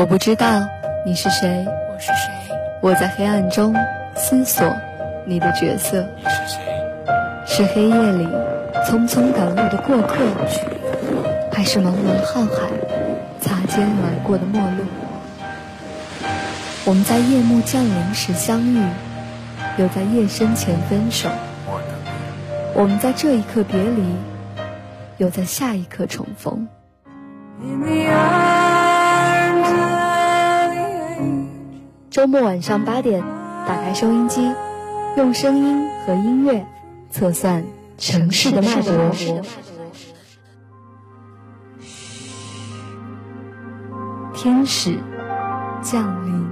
我不知道你是谁，我是谁？我在黑暗中思索你的角色。你是谁？是黑夜里匆匆赶路的过客，还是茫茫瀚海擦肩而过的陌路？我们在夜幕降临时相遇，又在夜深前分手。我们在这一刻别离，又在下一刻重逢。周末晚上八点，打开收音机，用声音和音乐测算城市的脉搏。天使降临。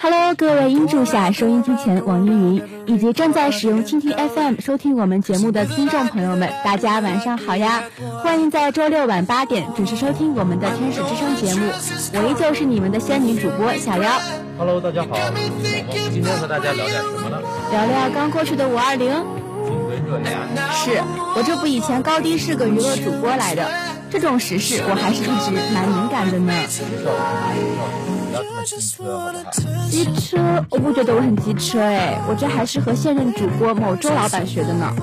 Hello，各位音柱下、收音机前、网易云以及正在使用蜻蜓 FM 收听我们节目的听众朋友们，大家晚上好呀！欢迎在周六晚八点准时收听我们的《天使之声》节目，我依旧是你们的仙女主播小妖。Hello，大家好，我是萌萌，今天和大家聊点什么呢？聊聊刚过去的五二零，是我这不以前高低是个娱乐主播来的，这种时事我还是一直蛮敏感的呢。机车我不觉得我很机车哎，我这还是和现任主播某周老板学的呢。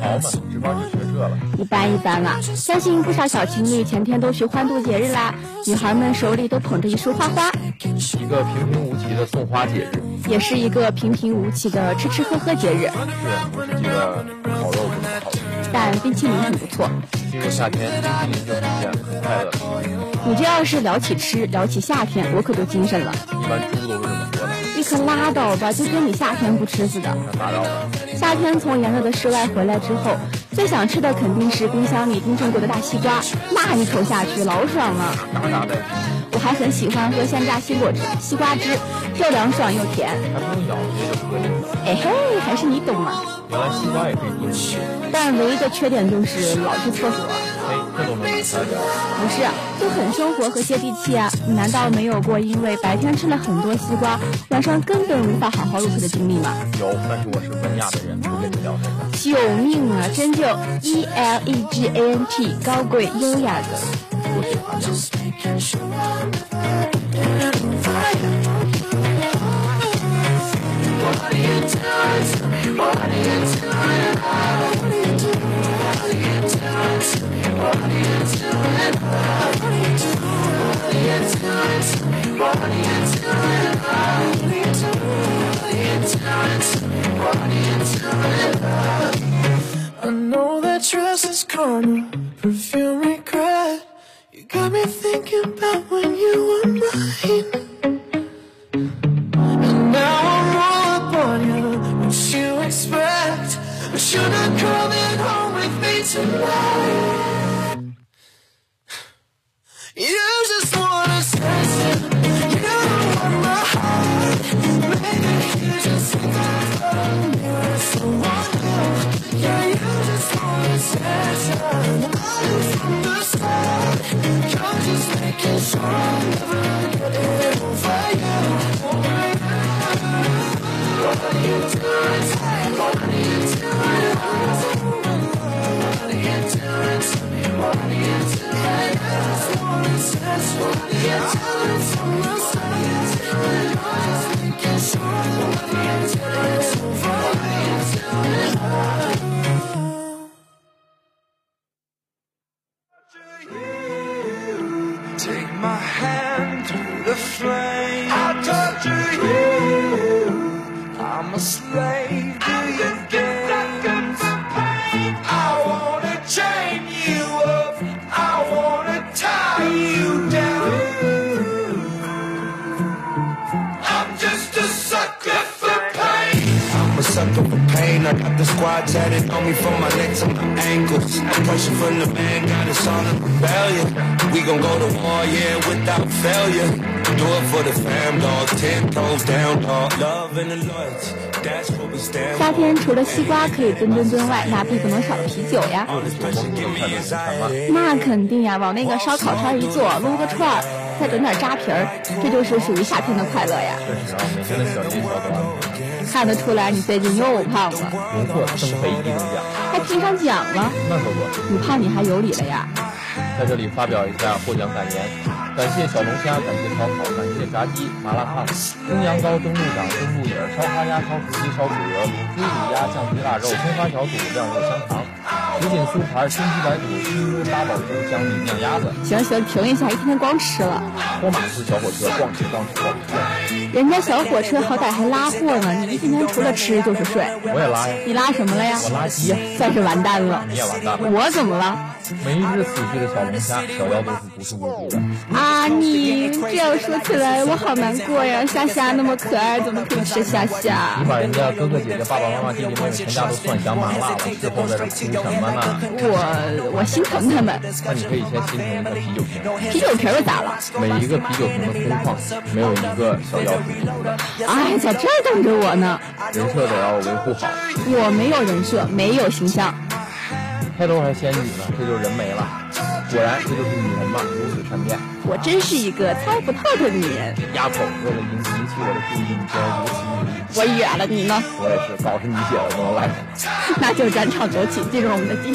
好嘛，只帮你学这了。一般一般啦，相信不少小情侣前天都去欢度节日啦，女孩们手里都捧着一束花花，一个平平无奇的送花节日，也是一个平平无奇的吃吃喝喝节日。是我是觉得烤肉。但冰淇淋很不错。进入夏天，冰淇淋就是一件很快乐。你这要是聊起吃，聊起夏天，我可就精神了。一般猪都是这么说的。你可拉倒吧，就跟你夏天不吃似的。那打扰了。夏天从炎热的室外回来之后，最想吃的肯定是冰箱里冰镇过的大西瓜，那一口下去老爽了。我还很喜欢喝鲜榨西果汁、西瓜汁，又凉爽又甜。还不用咬，直接就喝进去。哎嘿，还是你懂嘛。原来西瓜也可以冰淇淋，但唯一的缺点就是老去厕所。哎。不是，就很生活和接地气啊！你难道没有过因为白天吃了很多西瓜，晚上根本无法好好入睡的经历吗？有，但是我是文雅的人，不跟你聊这个。救命啊！真就 E L E G A N T，高贵优雅的。I'm just making sure I'm never getting. What are you doing? What are you doing? What are you doing? What are you doing? What are you doing? What are you doing? What are you doing? What are you doing? About when you were mine. And now I'm all up on you. What you expect? But you're not coming home with me tonight. I got the squad tatted on me from my neck to my ankles. Pressure from the man got us all in rebellion. We gon' go to war, yeah, without failure. Do it for the fam, dog. Ten toes down, dog. Love and the loyalty. That's what we stand 夏天除了西瓜可以炖炖炖外，那必不能少的啤酒呀。那肯定呀，往那个烧烤摊一坐，撸个串儿，再整点扎皮儿，这就是属于夏天的快乐呀。看得出来你最近又胖了，荣获生肥一等奖，还评上奖了。那可不。你胖你还有理了呀？在这里发表一下获奖感言，感谢小龙虾，感谢烧烤，感谢炸鸡、麻辣烫、蒸羊羔、蒸鹿掌、蒸鹿尾、烧花鸭、烧雏鸡、烧土鹅、卤猪卤鸭、酱鸡腊肉、葱花小肚、晾肉香肠、什锦酥盘、熏鸡白肚、熏猪八宝粥、香米酿鸭子。行行，停一下，一天天光吃了。托马斯小火车逛吃逛吃逛吃，人家小火车好歹还拉货呢，你一天天除了吃就是睡。我也拉呀，你拉什么了呀？我拉鸡呀，算是完蛋了。你也完蛋了。我怎么了？每一只死去的小龙虾，小妖都是不是无辜的。啊，你这样说起来，我好难过呀。夏夏那么可爱，怎么可以吃夏夏你？把人家哥哥姐姐、爸爸妈妈、弟弟妹妹全家都蒜香麻辣了，事后在这哭什么呢？我我心疼他们。那你可以先心疼一个啤酒瓶，啤酒瓶又咋了？每一个啤酒瓶的空旷，没有一个小妖是无。哎，在这儿等着我呢。人设得要维护好。我没有人设，没有形象。开头还仙女呢，这就是人没了。果然，这就是女人嘛，如此善变。我真是一个猜不透的女人。丫头，为了引引起我的注意，你竟然如此努力。我远了，你呢？我也是，稿是你写的，不能赖我。那就转场走起，进入我们的第。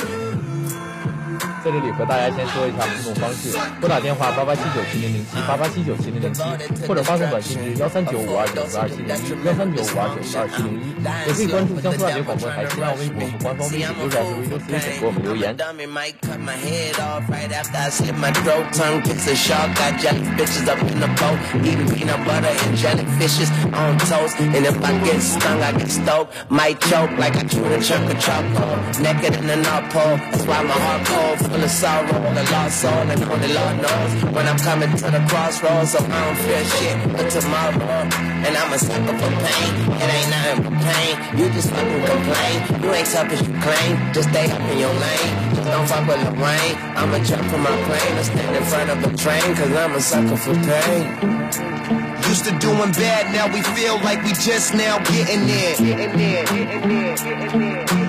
在这里和大家先说一下互动方式：拨打电话八八七九七零零七八八七九七零零七，或者发送短信至幺三九五二九四二七零一幺三九五二九四二七零一，也可以关注江苏大学广播台新浪微博和官方微信六小时 radio station 给我们留言。 Dummy might cut my head off right after I slit my throat. Tongue kicks a shark. Got jelly fishes up in the boat. Eating peanut butter and jellyfishes on toast. And if I get stung, I get stoked. Might choke like I chewed a chunk of charcoal. Naked in the North Pole. That's why my heart cold. Full of sorrow. On the lost soul. And only Lord knows when I'm coming to the crossroads. So I don't fear shit but tomorrow. And I'm a sucker for pain. It ain't nothing but pain. You just fucking complain. You ain't as you claim. Just stay up in your lane. Just don't fuck with the rain. I'ma jump from my plane and stand in front of a train. Cause I'm a sucker for pain. Used to doing bad, now we feel like we just now getting there. Getting there, getting there, getting there.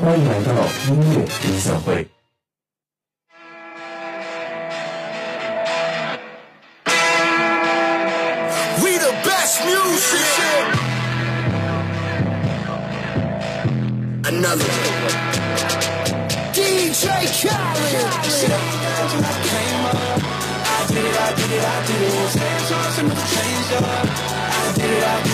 欢迎来到音乐分享会。 We the best music. Another DJ Khaled. Take it out,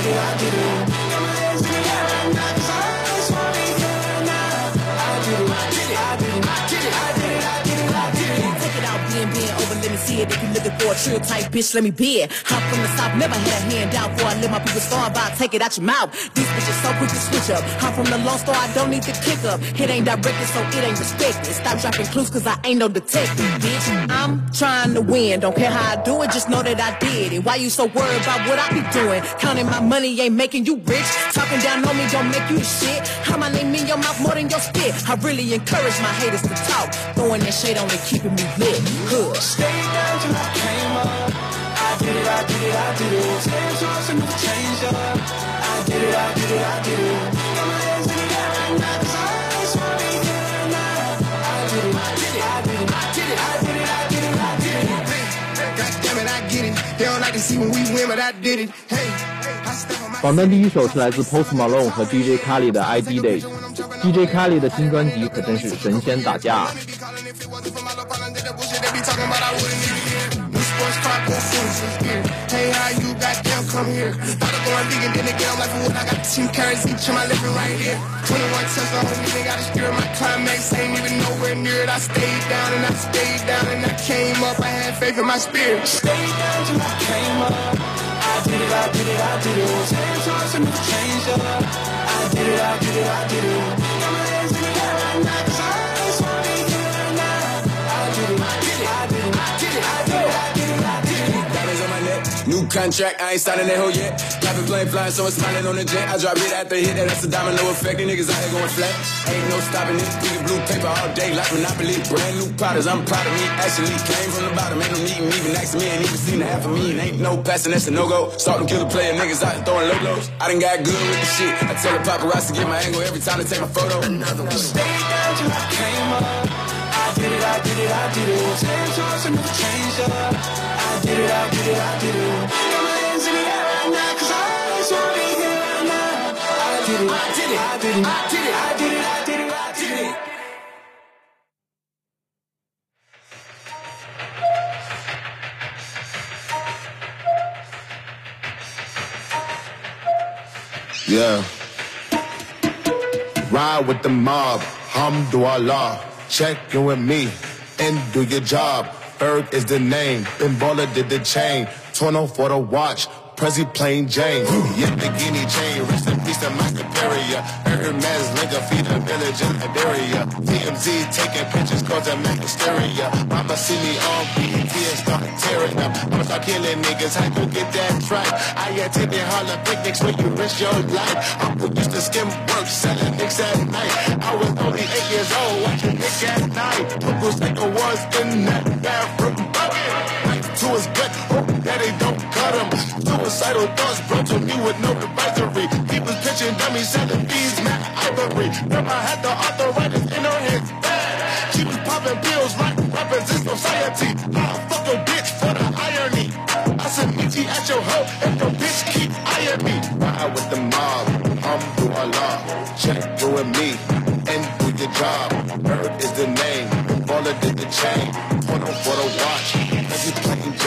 over, let me see it. If you're looking for a trill type bitch, let me be it. I'm from the south, never had a handout before I let my people starve out. Take it out your mouth. These bitches so quick to switch up. I'm from the Lone store, I don't need to kick up. It ain't directed, so it ain't respected. Stop dropping clues, cause I ain't no detective, bitch. I'm trying to win, don't care how I do it, just know that I did it. Why you so worried about what I be doing? Counting my money ain't making you rich. Talking down on me don't make you shit. How my name in your mouth more than your spit. I really encourage my haters to talk. Throwing that shade on it, keeping me lit. Hood. Stay down till I came up. I did it, I did it, I did it. Stand tall, some never change up. I did it, I did it, I did it. Got my hands in the air right now, I just wanna I did it, I did it, I did it, I did it, I did it, I did it. God damn it, I get it. They don't like to see when we win, but I did it. Hey, 榜单第一首是来自 Post Malone 和 DJ Khaled 的《I Did It》， DJ Khaled 的新专辑可真是神仙打架。 Sports car, go fools here. Hey, how you goddamn come here? Thought of going vegan, then again, I'm like, for what I got 10 carrots each in my living right here. 21 tons of homie, they got a steer my climax, ain't even nowhere near it. I stayed down and I stayed down and I came up. I had faith in my spirit. Stayed down till I came up. I did it, I did it, I did it. Ten times and never changed up. I did it, I did it, I did it. Got my hands in the air right now, I new contract, I ain't signing that hoe yet. Private plane flying, so I'm smiling on the jet. I drop it after hit, that, that's a domino effect. These niggas out here going flat. Ain't no stopping it. Reading blue paper all day like Monopoly. Brand new products, I'm proud of me. Actually came from the bottom, ain't no meeting even to me. Ain't even seen half of me. And ain't no passing, that's a no go. Start them killer player niggas out throwing low lows. I done got good with the shit. I tell the paparazzi get my angle every time they take my photo. Another one. Stayed down till I came up. I did it, I did it, I did it. Ten times and never changed up. Did it, I did it, I did it. Got my hands in the air right I just wanna be here right now. I did it, I did it, I did it, I did it, I did it, I did it, I did it. Yeah. Ride with the mob, Hamdulillah. Check in with me and do your job. Berg is the name, Ben Baller did the chain. Torno for the watch, Prezi plain Jane. Yeah, the guinea chain, rest in peace to my superior. Hermes Linker, feed a village in Iberia. TMZ taking pictures, causing mass hysteria. Mama see me on BET and start tearing up. I'ma start killing niggas, how you get that right? I attended Harlem picnics where you risk your life. Uncle used to skim work, selling nicks at night. I was only eight years old, watching Nick at night. Uncle Psycho was in that. Right to his hope that they don't cut him. Suicidal thoughts brought to me with no advisory. Was pitching dummies, selling bees, Matt Ivory. Grandma had the arthritis in her head. She was popping pills, right weapons in society. I'll fuck your bitch for the irony. I said, meet you at your hoe if your bitch keep eyeing me. Ride with the mob, I'm do Allah. Check you and me, and do your job. Bird is the name, baller did the chain. Put on for the watch,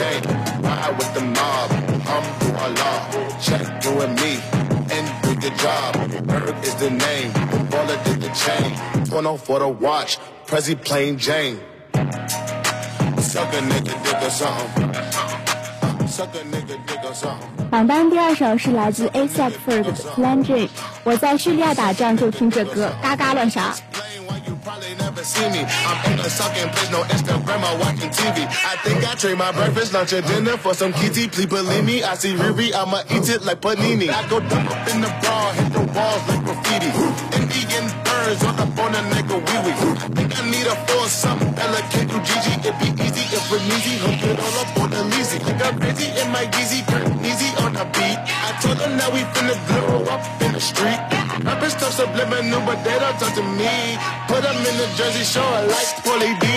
every plain Jane. Ride with the mob, I'm do Allah. Check you and me, and do your job. Bird is the name, baller did the chain. Put on for the watch, Prezi plain Jane. Suck a nigga, dig or something. Suck a nigga, dig or something. 榜单第二首是来自 ASAP Ferg 的 Plan J。我在叙利亚打仗就听这歌，嘎嘎乱啥。 Probably never see me. I'm in a sucking place, no Instagram or watching TV. I think I trade my breakfast, lunch, and dinner for some kitty. Please believe me, I see Riri, I'ma eat it like panini. I go dump up in the bra, hit the walls like graffiti. Indian birds on up on a nigga wee wee. I think I need a four something. Ella can do GG, it be easy if we're easy. Hook it all up on the leasy. Think I'm crazy in my Yeezy, easy on the beat. Told them we finna blow up in the street. Rappers stuff subliminal, but they don't talk to me. Put them in the Jersey Shore like Paulie D.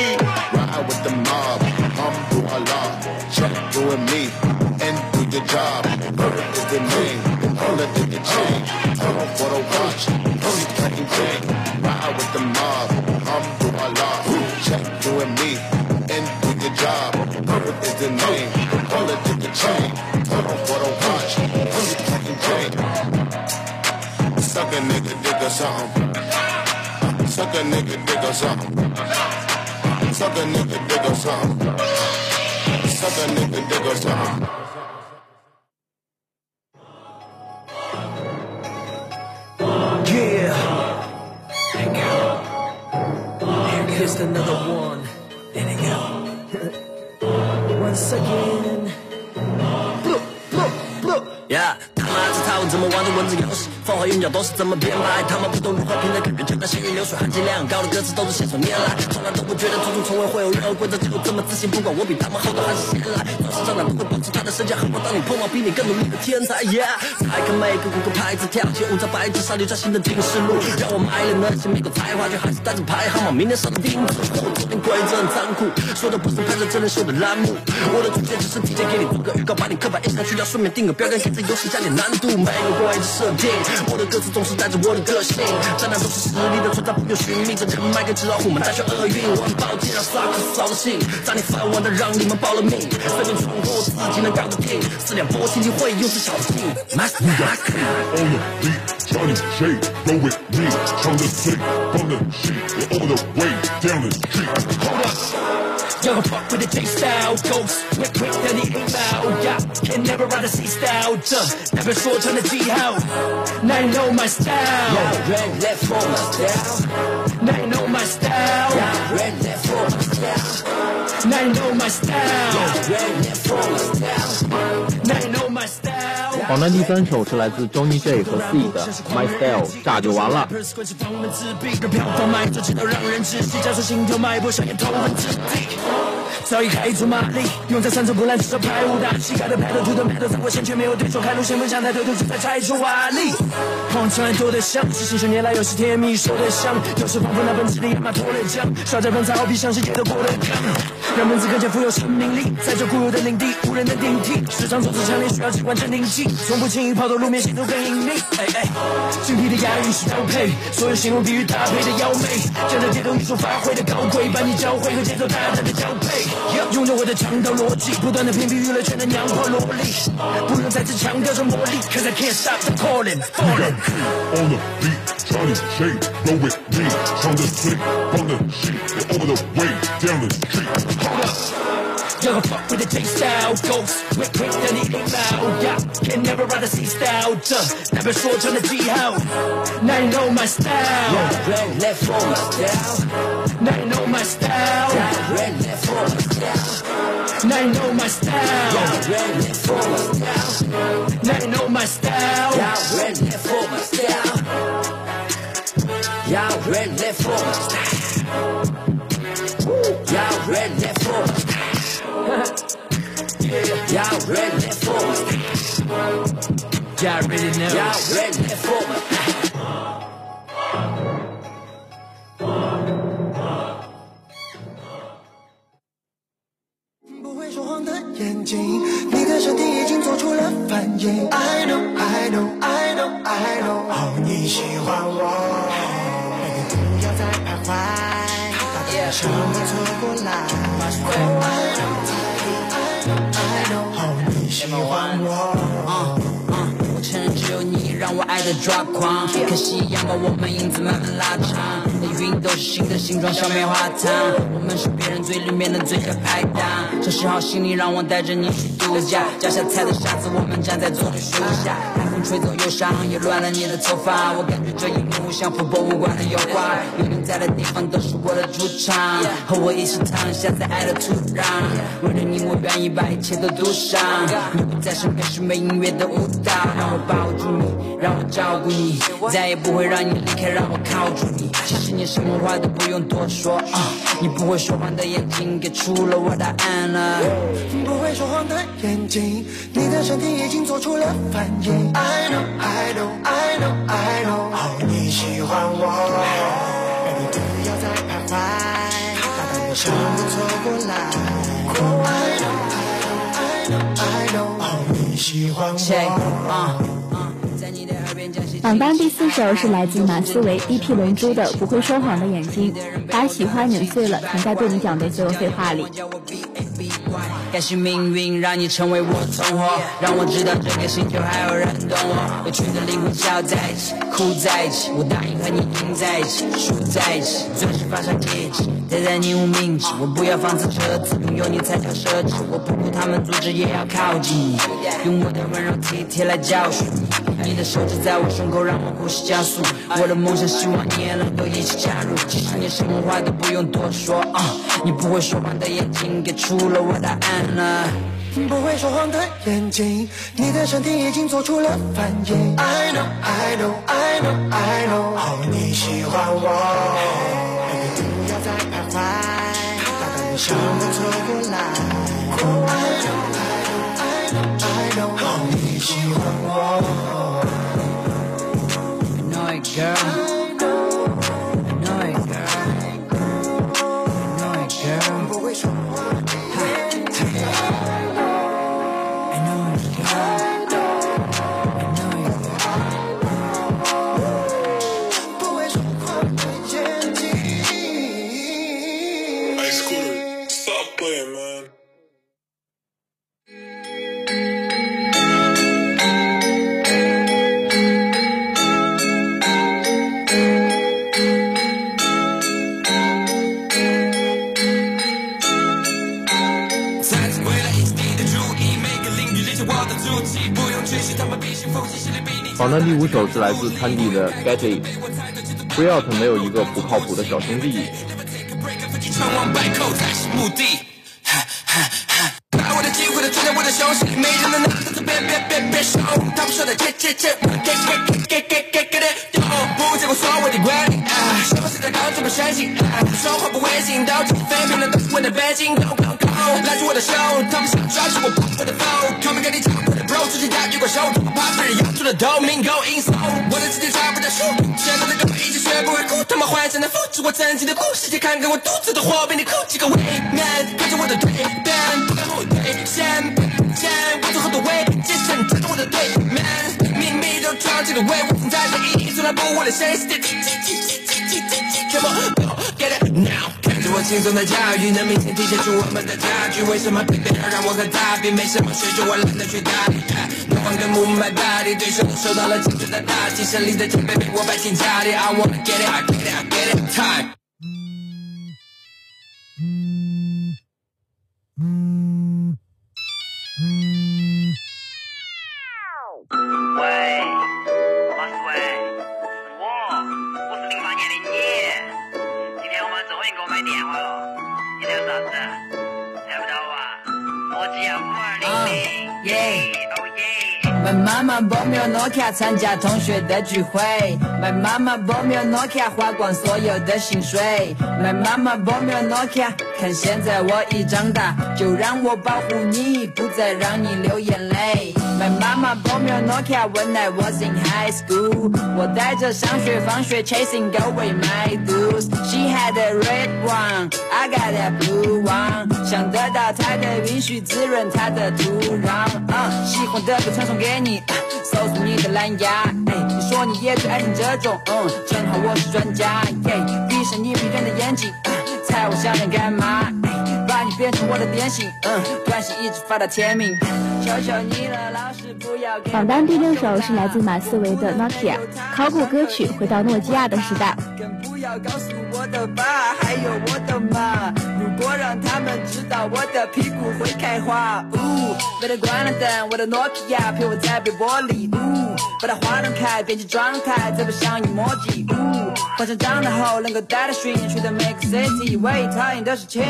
Ride with the mob, hum do Allah. Check and me, and do your job. Bird is the name, all of the chain. Hold on for the watch, only plain chain. Ride with the mob, hum do Allah. Check and me, and do your job. Bird is the name, all of the chain. Hold on nigga, dig or something. Suck a nigga, dig or something. Suck a nigga, dig or something. Suck a nigga, dig or something. Yeah. Thank you. Here kissed another one. There you go. Once again. Look, look, look. Yeah. 怎么玩的文字游戏？放话韵脚都是怎么编排？他们不懂如何评论，感觉就像行云流水，含金量高的歌词都是信手拈来，从来都不觉得祖宗从未会有任何规则，就这么自信，不管我比他们厚道还是闲来，总是站哪都会保持他的身价，何况当你碰到比你更努力的天才，Yeah，才看每个谷歌牌子，跳起舞在白纸上留下新的警示录，让我买了那些没有才华却还是带着排行榜，明年上的钉子户，昨天规则，很残酷。说的不是拍摄真人秀的栏目，我的主见只是提前给你做个预告，把你刻板印象去掉，顺便定个标杆，给这游戏加点难度。ayy 过来设定我的歌词总是带着我的个性在那都是实力的存在不用寻觅这成麦克纸老虎们带去厄运我很抱歉让萨克斯扫了兴砸你饭碗的让你们报了命随便闯祸我自己能搞得定四两拨千斤会又是小的 go with me from the sheep the way down the geek hold up Young punk with a J-style, ghost, quick, quick, then he foul. Yeah, can never ride a C-style, just never saw trying to see how. Now you know my style. Yeah, red left for my style. Now you know my style. Yeah, red left for my style. Now you know my style. Yeah, red left for my style. Now you know my style. 榜单第三首是来自 Johnny J 和 C 的 My Style，炸就完了。早已开足马力，用在三寸不烂之手排武打，膝盖的拍头，土的拍头，三国线却没有对手，开路先分享抬头，头就在拆出瓦砾。狂传多的香，是信手拈来，有时甜蜜说的香，有时仿佛那奔驰的野马脱了缰，耍着风采，好比像是野的过了江，让文字更加富有生命力，在这固有的领地，无人能顶替，市场组织强烈，需要机关镇定剂，从不轻易抛头露面，显得更隐秘。哎哎，精辟的押韵是标配，所有形容比喻搭配的妖媚，将这节奏艺术发挥的高贵，把你教会和节奏大胆的交配，用着我的肠道逻辑，不断的屏蔽娱乐圈的娘炮萝莉，不用再次强调着魔力，Cause I can't stop the calling falling。On the beat, Johnny J, roll with me, from the street, from the sheet, all the way down the street. Hold up. Don't fuck with the J-style ghost. Quick, quick, then he bow. Yeah, can never rather see style. Duh, never short on the G how. Now you know my style. Right, left, for my style. Now you know my style. Right, left, for my style. Now you know my style. Right, left, for my style. Now you know my style. Right, left, for my style. Y'all ready for my style? Y'all ready? Y'all ready for me? Y'all ready now? Y'all ready for me? 抓狂，看夕阳把我们影子慢慢拉长。那云都是新的形状，像棉花糖。我们是别人嘴里面的最佳拍档。收拾好行李让我带着你去度假，脚下踩的沙子，我们站在棕榈树下。吹走忧伤，也乱了你的头发。我感觉这一幕像幅博物馆的油画，有你在的地方都是我的主场。和我一起躺下在爱的土壤，为了你我愿意把一切都赌上。你不在身边是没音乐的舞蹈，让我抱住你，让我照顾你，再也不会让你离开，让我靠住你。其实你什么话都不用多说啊，你不会说谎的眼睛给出了我答案了。不会说谎的眼睛，你的身体已经做出了反应。I know, I know, I know, I know，哦，你喜欢我，baby 不要再徘徊，大胆的向我走过来。Oh, I know, I know, I know, I know，哦，你喜欢 Check 我。啊啊，在你的耳边讲些榜单第四首是来自马思唯 EP《龙珠》的《不会说谎的眼睛》，把喜欢碾碎了，藏在对你讲的所有废话里。感谢命运让你成为我同伙，让我知道这个星球还有人懂我。有趣的灵魂笑在一起，哭在一起，我答应和你赢在一起，输在一起，钻石发上戒指，戴在你无名指。我不要房子车子，拥有你才叫奢侈。我不顾他们阻止也要靠近你，用我的温柔体贴来教训你。你的手指在我胸口，让我呼吸加速。我的梦想，希望你也能够一起加入。其实你什么话都不用多说啊，你不会说谎的眼睛给出了我答案了。不会说谎的眼睛，你的身体已经做出了反应。I know, I know, I know, I know，哦，你喜欢我不要再徘徊，大胆的向我走过来。Oh, I know, I know, I know, I know，哦，你喜欢我。it, girl. I know it, girl. I know it, girl. I know it, girl. High school, stop playing, man. 第五首是来自 Candy 的《Get It》。Free Out 没有一个不靠谱的小兄弟，我的 show，他们想抓住我越过手，怕被人咬住了 Domingo insole，我的世界差不多输，现在的歌一直学不会哭，他们幻想的复制我曾经的故事，先看看我肚子的火比你哭几个胃 man，跟着我的对边，不敢后退，先先我走后的位，接着你站在我的对面，秘密都装进了胃，我存在的意义从来不为了谁，Come on get it 我轻松的驾驭，能明显体现出我们的差距，为什么偏偏要让我和他比？没什么水准，我懒得去搭理。no one can move my body，对手都受到了精准的打击，胜利的奖杯被我摆进家里，I wanna get it，I get it，I get it，time。喂，马斯喂，天我妈终于给我买电话了，你聊啥子？猜不到啊？我只要五二零零，耶，哦耶。My mama bought me a Nokia 参加同学的聚会。My mama bought me a Nokia 花光所有的薪水。My mama bought me a Nokia，看现在我已长大，就让我保护你，不再让你流眼泪。My mama bought me a Nokia when I was in high school。我带着上学放学 chasing go with my dudes。She had a red one，I got a blue one。想得到她的允许滋润她的土壤。嗯、喜欢的不传送给。你，搜索你的蓝牙。哎，你说你也最爱听这种，嗯，正好我是专家。耶，闭上你迷人的眼睛，猜我想你干嘛？哎，把你变成我的点心，嗯，短信一直发到天明。求求你了，老师不要给榜单第六首是来自马思唯的《Nokia》，考古歌曲《回到诺基亚的时代》。更不要告诉我的爸，还有我的妈。如果让他们知道我的屁股会开花，呜，为了关了灯，我的诺基亚陪我在被窝里，呜，把它开，变成状态，再不幻想长大后能够带着寻去的每个 city，唯一讨厌的事情，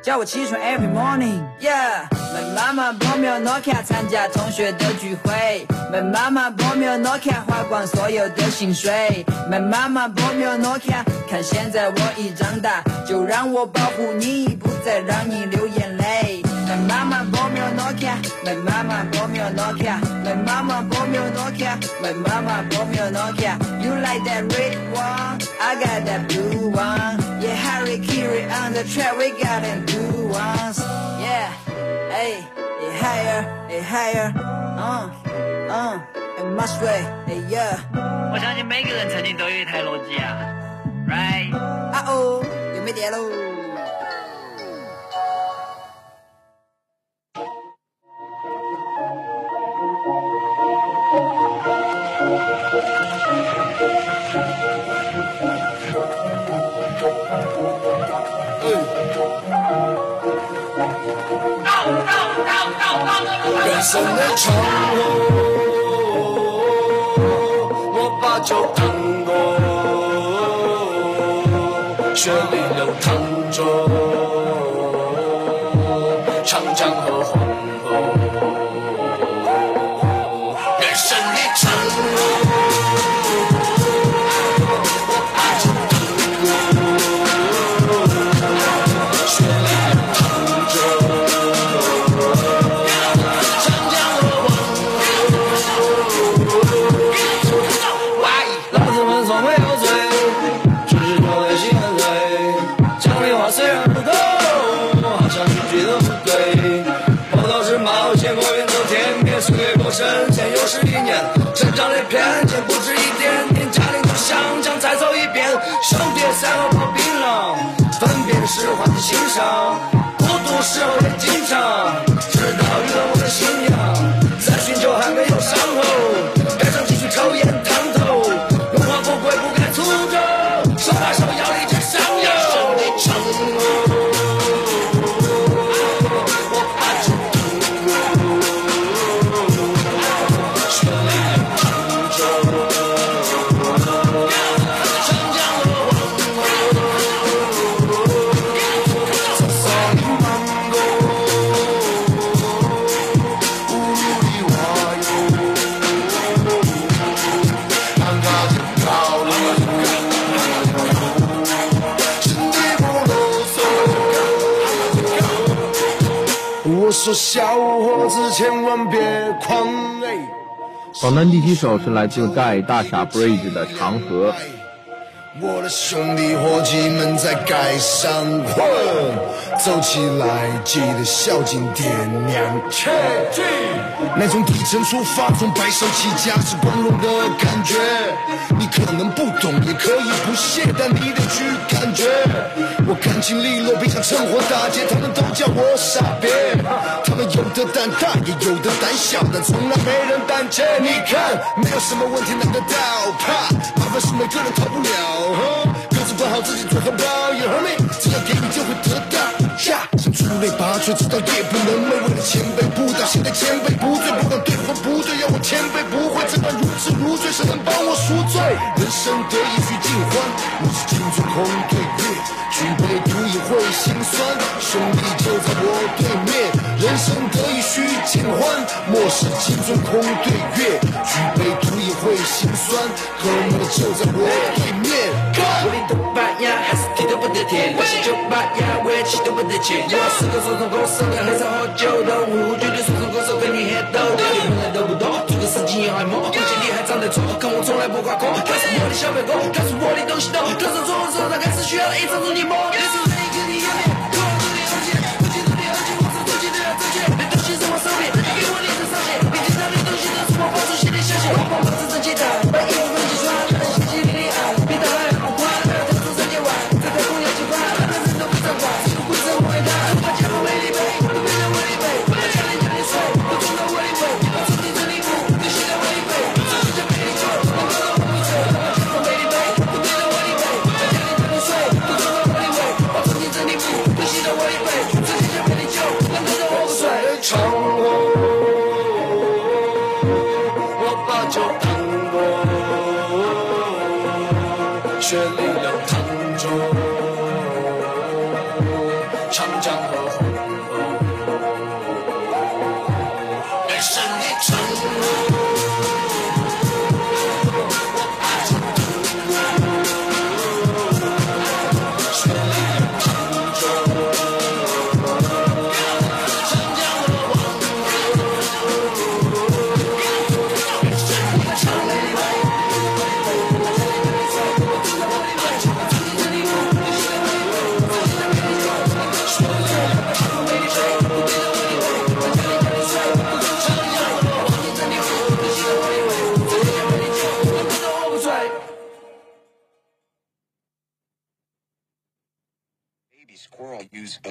叫我起床 every morning。Yeah，my 妈妈报名诺卡参加同学的聚会，，my 妈妈报名诺卡花光所有的薪水，，my 妈妈报名诺卡，看现在我已长大，就让我保护你，不再让你流眼泪。买妈妈报名诺卡，买妈妈报名诺卡，买妈妈报名诺卡，买妈妈报名诺卡。You like that red one? I got that blue one. Yeah, Harry Kiri on the track, we got them blue ones. Yeah. Hey, hey higher, hey higher, uh, uh, and much way, hey yeah. 我相信每个人曾经都有一台诺基亚，right？啊哦，又没电喽。人生的长路，我把酒当过，血里流淌着长江和黄欣赏孤独时候的紧张说小伙子千万别狂哎！榜单第七首是来自盖大傻 Bridge 的《长河》。我的兄弟伙计们在街上混，走起来记得孝敬爹娘。切记，那种底层出发，从白手起家是光荣的感觉。你可能不懂，也可以不屑，但你得去感觉。我干净利落，别想趁火打劫，他们都叫我傻逼。他们有的胆大，也有的胆小，但从来没人胆怯。你看，没有什么问题难得到，怕麻烦是每个人逃不了。各自管好自己，做好保养。me，只要给你就会得到。呀，想出类拔萃，知道也不能寐，为了前辈不打，现在前辈不醉，不管对或不对，要我前辈不会，这般如痴如醉，谁能帮我赎罪？人生得意须尽欢，莫使金樽空对月，举杯独饮会心酸。兄弟就在我对面，人生得意须尽欢，莫使金樽空对月，举杯独饮会心酸。哥们就在我对面。我的头发呀，还是剃得不得甜，我是酒吧呀，我也气得不得钱。我是个说唱歌手，跟黑茶喝酒的无绝对说唱歌手跟你黑豆，对你们都不懂，做个事情也还猛，而且你还长得丑，看我从来不挂科，他是我的小白狗，他是我的东西懂，他是做的时候，他开始需要一张助理梦。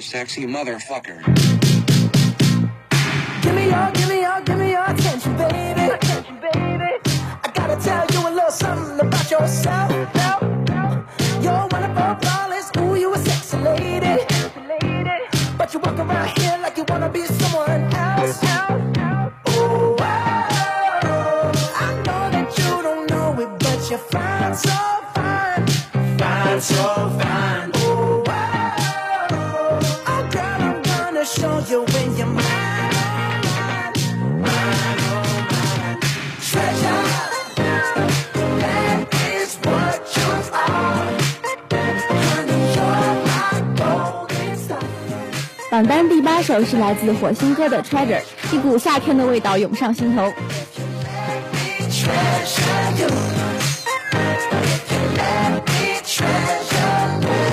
Sexy motherfucker. Give me your, give me your, give me your attention, baby. Attention, baby. I gotta tell you a little something about yourself. You're wonderful, flawless. Ooh, you a sexy lady. But you walk around here like you wanna be someone else. Ooh, wow. I know that you don't know it, but you're fine, so 单第八首是来自火星哥的《Treasure》，一股夏天的味道涌上心头。Treasure you. Let me treasure you.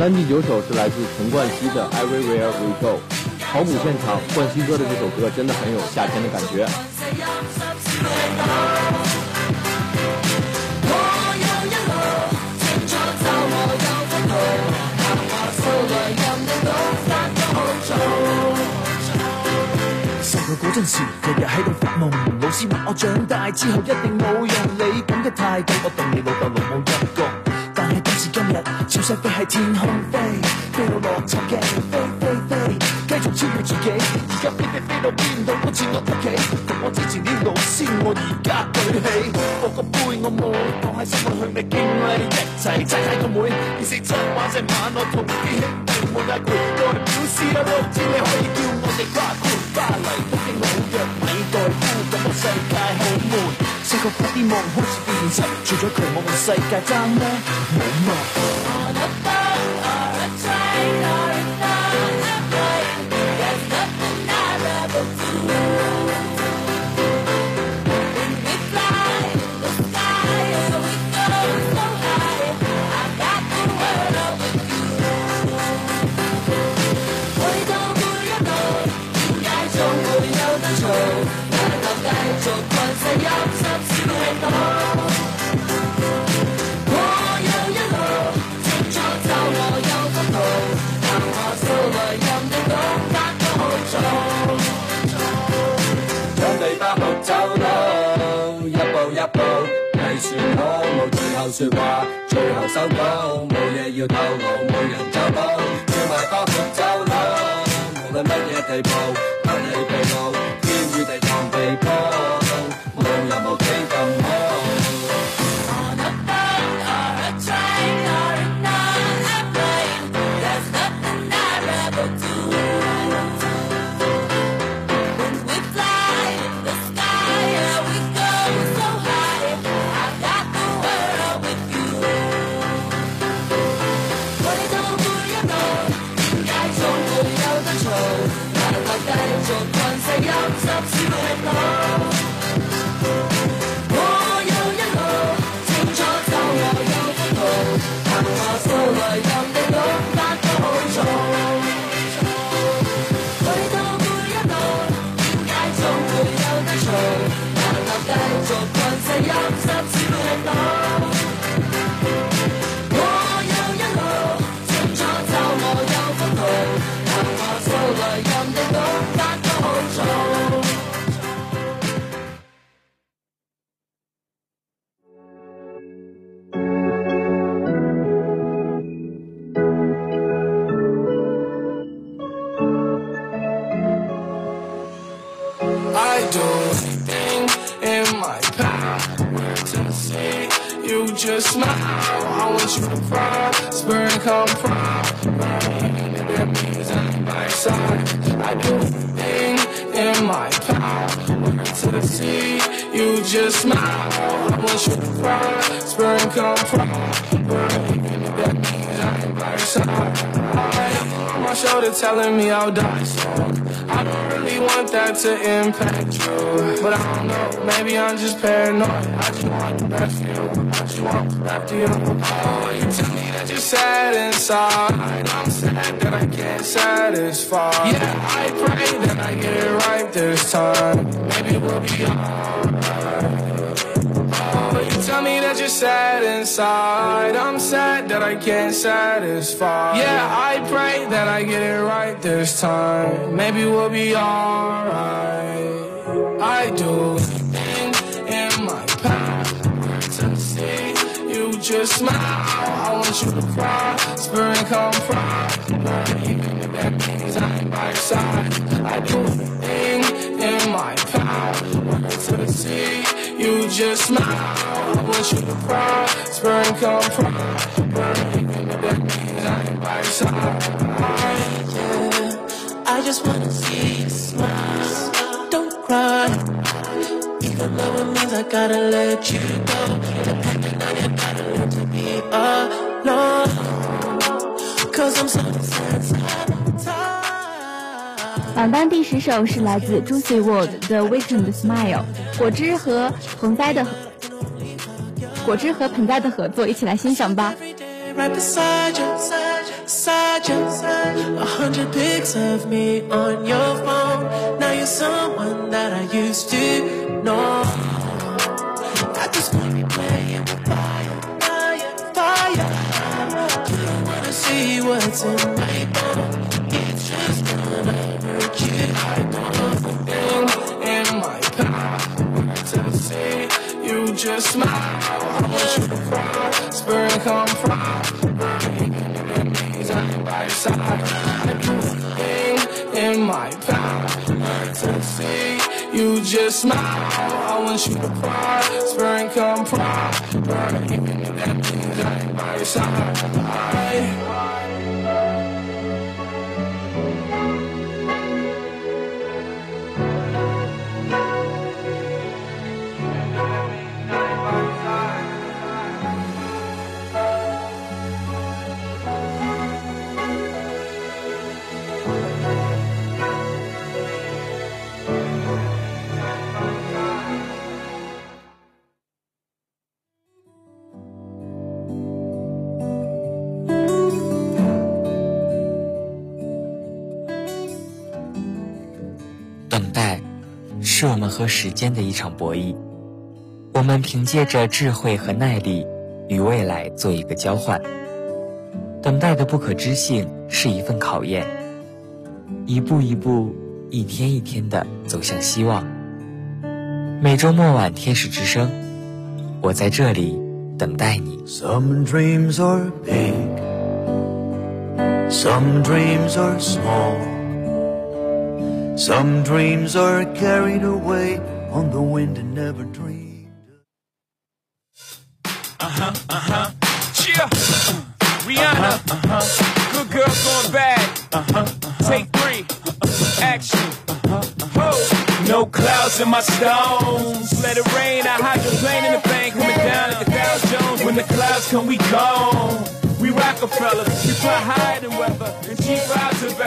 单第九首是来自陈冠希的《Everywhere We Go》。考古现场，冠希哥的这首歌真的很有夏天的感觉。細個嗰陣時，日日喺度發夢，老師話我長大之後一定冇用。你咁嘅態度，我當你老豆老母一個。但係今時今日，潮勢飛喺天空飞，飞到落差嘅飞飞飞，继续超越自己。而家飛飛飛到边度都似我屋企，同我之前啲老师，我而家举起。我个杯我冇放喺心裏去未經歷，一齊擠喺個妹，電視七玩成晚，我同啲兄弟冇嗌攰，代表師啦，我知你可以叫我哋跨闊巴黎、東京、紐約、米代夫，咁個世界好闷。细个发啲夢好似變現實，除咗佢我個世界争咩？冇嘛。Telling me I'll die soon. I don't really want that to impact you. But I don't know, maybe I'm just paranoid. I just want the best for you. I just want the best for you. Oh, you tell me that you're sad inside. I'm sad that I can't satisfy. Yeah, I pray that I get it right this time. Maybe we'll be alright. Sad inside. I'm sad that I can't satisfy. Yeah, I pray that I get it right this time. Maybe we'll be alright. I do everything in my power to see you just smile. I want you to cry, spur and come proud. Even if that means I'm by side. I do see you just smile. I want you to cry, and come proud. Even if that means I'm by your side. I just wanna see you smile. Don't cry. Even though it means I gotta let you go. Depending on you, gotta learn to be alone. Cause I'm so sensitive. 榜单第十首是来自 Juicy World 的 Weekend Smile，果汁和盆栽的果汁和盆栽的合作，一起来欣赏吧。 right beside you, beside you. A hundred pics of me on your phone. Now you're someone that I used to know. I just wanna be playing with fire, fire, fire. You don't wanna see what's in my phone. It's just gonna can hide the in my power to see you just smile. I want you to cry, spirit come from my. I do a in my power to see you just smile. I want you to cry, spirit come from enemies on my side. I, 是我们和时间的一场博弈。我们凭借着智慧和耐力，与未来做一个交换。等待的不可知性是一份考验，一步一步，一天一天的走向希望。每周末晚，天使之声，我在这里等待你。Some dreams are big, some dreams are small. Some dreams are carried away on the wind and never dreamed. Uh huh, uh huh. Cheer. Rihanna. Uh huh. Good girl going bad. Uh huh. Take three. Action. Uh huh. No clouds in my stones. Let it rain. I hydroplane in the bank. Coming down like the Dow Jones. When the clouds come, we gone.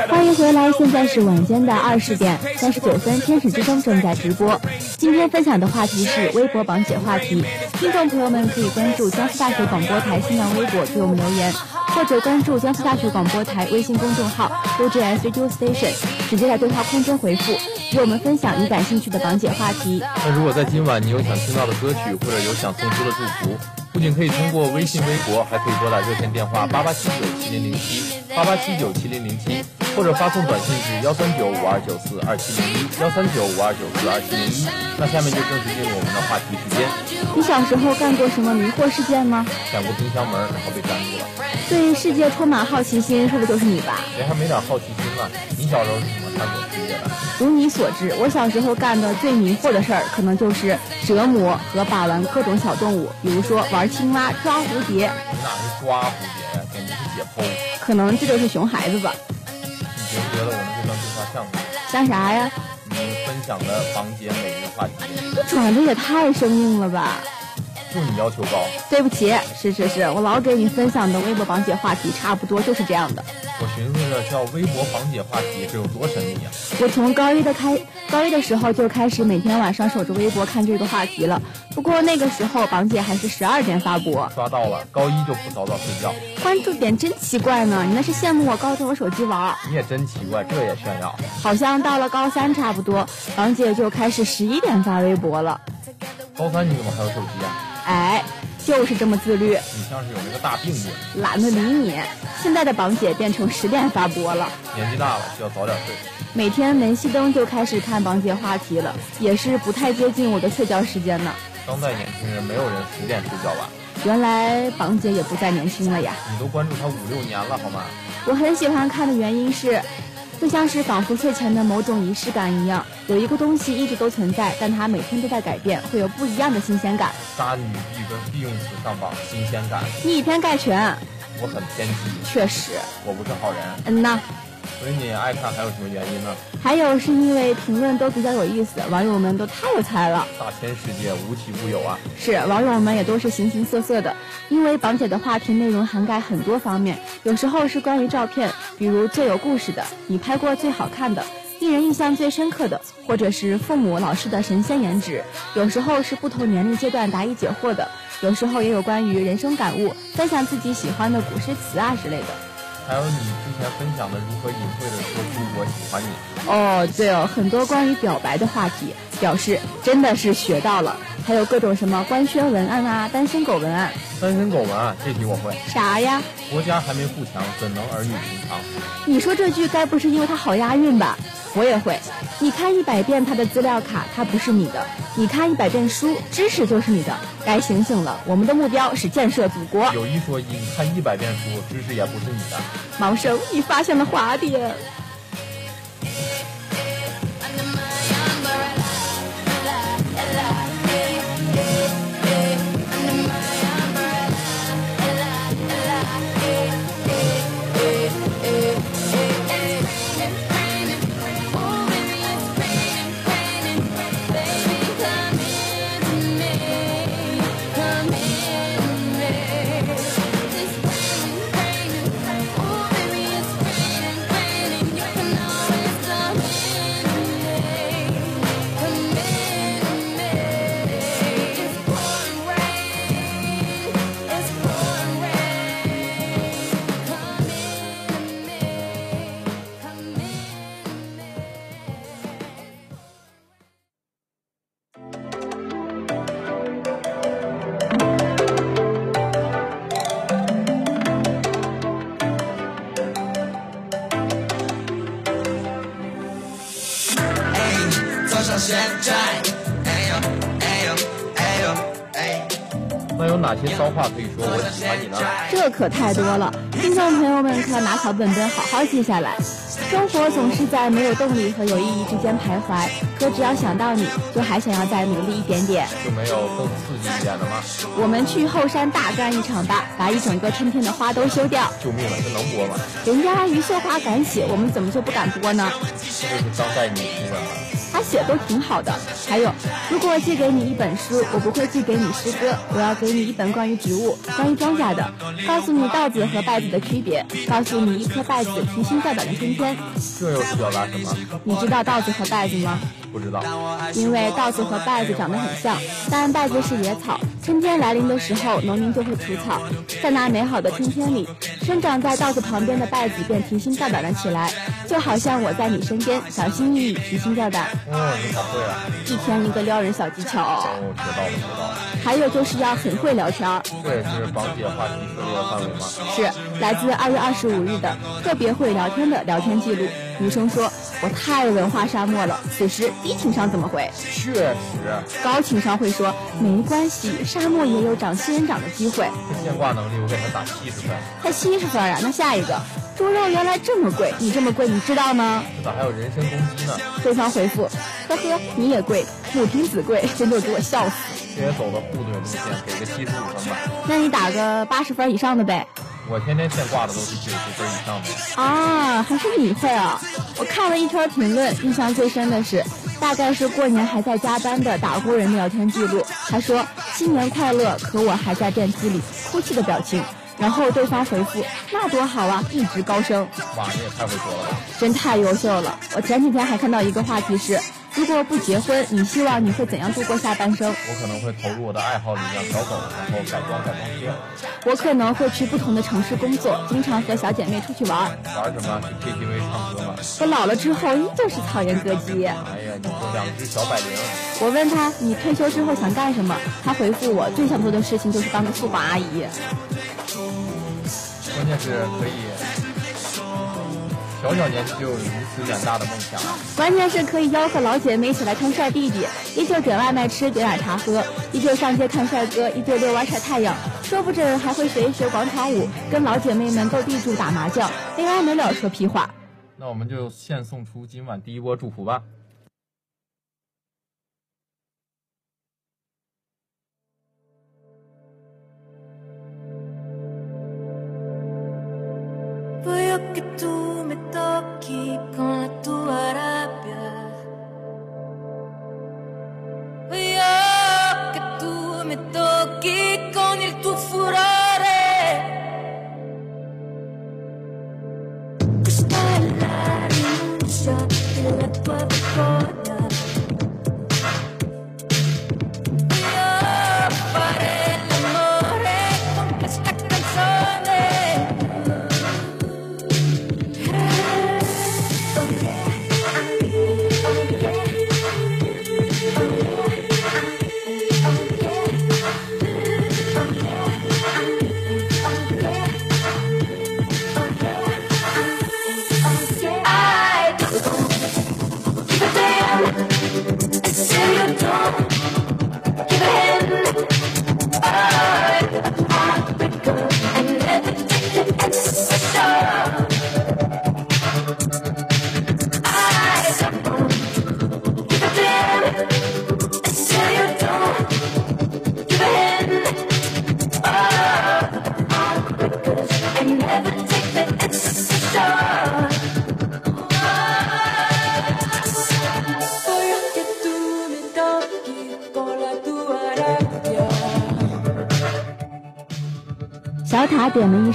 欢迎回来，现在是晚间的二十点三十九分，天使之声正在直播。今天分享的话题是微博榜姐话题，听众朋友们可以关注江苏大学广播台新浪微博给我们留言，或者关注江苏大学广播台微信公众号 UJS Radio Station，直接在对话空间回复，与我们分享你感兴趣的榜姐话题。那如果在今晚你有想听到的歌曲，或者有想送出的祝福，不仅可以通过微信、微博，还可以拨打热线电话八八七九七零零七八八七九七零零七，或者发送短信至幺三九五二九四二七零一幺三九五二九四二七零一。那下面就正式进入我们的话题时间。你小时候干过什么迷惑事件吗？想过冰箱门，然后被粘住了。对世界充满好奇心，说的就是你吧？谁还没点好奇心啊？你小时候是怎么探索世界的？如你所知，我小时候干的最迷惑的事儿，可能就是折磨和把玩各种小动物，比如说玩青蛙、抓蝴蝶。你哪是抓蝴蝶呀，简直是解剖。可能这就是熊孩子吧。你觉不觉得我们这段对话像什么？像啥呀？你分享的房间每一个话题。这转的也太生硬了吧！就你要求高。对不起，是是是，我老给你分享的微博榜姐话题差不多就是这样的。我寻思着叫微博榜姐话题，这有多神秘啊！我从高一的开高一的时候就开始每天晚上守着微博看这个话题了。不过那个时候榜姐还是十二点发博。刷到了，高一就不早早睡觉。关注点真奇怪呢，你那是羡慕我高中有手机玩。你也真奇怪，这也炫耀。好像到了高三差不多，榜姐就开始十一点发微博了。高三你怎么还有手机啊？哎，就是这么自律。你像是有一个大病病。懒得理你。现在的榜姐变成十点发播了。年纪大了，需要早点睡。每天没熄灯就开始看榜姐话题了，也是不太接近我的睡觉时间呢。当代年轻人没有人十点睡觉吧？原来榜姐也不再年轻了呀。你都关注她五六年了，好吗？我很喜欢看的原因是。就像是仿佛睡前的某种仪式感一样，有一个东西一直都存在，但它每天都在改变，会有不一样的新鲜感。杀女必跟必用词上榜，新鲜感。你以偏概全。我很偏激。确实。我不是好人。嗯呐。所以你爱看还有什么原因呢？还有是因为评论都比较有意思，网友们都太有才了。大千世界无奇不有啊！是，网友们也都是形形色色的。因为榜姐的话题内容涵盖很多方面，有时候是关于照片，比如最有故事的，你拍过最好看的，令人印象最深刻的，或者是父母老师的神仙颜值。有时候是不同年龄阶段答疑解惑的，有时候也有关于人生感悟，分享自己喜欢的古诗词啊之类的。还有你之前分享的如何隐晦的说出我喜欢你。哦，对哦，很多关于表白的话题，表示真的是学到了。还有各种什么官宣文案啊，单身狗文案。单身狗文案这题我会。啥呀？国家还没富强，怎能儿女情长？你说这句该不是因为它好押韵吧？我也会。你看一百遍他的资料卡，他不是你的；你看一百遍书，知识就是你的。该醒醒了，我们的目标是建设祖国。有一说一，你看一百遍书，知识也不是你的。毛生，你发现了滑点。哪些骚话可以说我喜欢你呢？这可太多了，听众朋友们可要拿小本本好好记下来。生活总是在没有动力和有意义之间徘徊，可只要想到你，就还想要再努力一点点。就没有更刺激一点的吗？我们去后山大干一场吧，把一整个春天的花都修掉。救命了，这能播吗？人家余秀华敢写，我们怎么就不敢播呢？这是当代年轻人写都挺好的。还有，如果借给你一本书，我不会寄给你诗歌，我要给你一本关于植物、关于庄稼的，告诉你稻子和稗子的区别，告诉你一颗稗子提心吊胆的春天。这又是表达什么？你知道稻子和稗子吗？不知道。因为稻子和稗子长得很像，但稗子是野草，春天来临的时候，农民就会除草，在那美好的春天里，生长在稻子旁边的稗子便提心吊胆了起来，就好像我在你身边，小心翼翼，提心吊胆。哦，你咋会啊！一天一个撩人小技巧。哦，学到了，学到了。还有就是要很会聊天。这也是榜姐话题涉猎的范围吗？是，来自二月二十五日的特别会聊天的聊天记录。女生说：“我太文化沙漠了。”此时低情商怎么回？确实。高情商会说：“没关系，沙漠也有长仙人掌的机会。”这现挂能力我给他打七十分。才七十分啊！那下一个，猪肉原来这么贵，你这么贵，你知道吗？这咋还有人身攻击呢？对方回复：呵呵，你也贵，母凭子贵，真就给我笑死。这也走的护短路线，给个七十五分吧。那你打个八十分以上的呗。我天天现挂的都是九十分以上的。啊，还是你会啊！我看了一条评论，印象最深的是，大概是过年还在加班的打工人聊天记录。他说：“新年快乐，可我还在电梯里，哭泣的表情。”然后对方回复：“那多好啊，一直高升。”哇，你也太会说了吧！真太优秀了！我前几天还看到一个话题是。如果不结婚，你希望你会怎样度过下半生？我可能会投入我的爱好里养小狗，然后改装改装车。我可能会去不同的城市工作，经常和小姐妹出去玩。玩什么？去 KTV 唱歌吗？我老了之后依旧是草原歌姬。哎呀，你说两只小百灵。我问他，你退休之后想干什么？他回复我，最想做的事情就是当个宿管阿姨。关键是可以。小小年纪就有如此远大的梦想，关键是可以吆喝老姐妹一起来看帅弟弟，依旧点外卖吃，点奶茶喝，依旧上街看帅哥，依旧遛弯晒太阳，说不准还会学一学广场舞，跟老姐妹们斗地主打麻将，没完没了说屁话。那我们就先送出今晚第一波祝福吧。Voglio che tu mi tocchi con la tua rabbia. Voglio che tu mi tocchi con il tuo furore. Questa è la rinuncia della tua vergogna.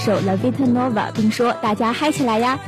首《La Vita Nova》，并说：“大家嗨起来呀！”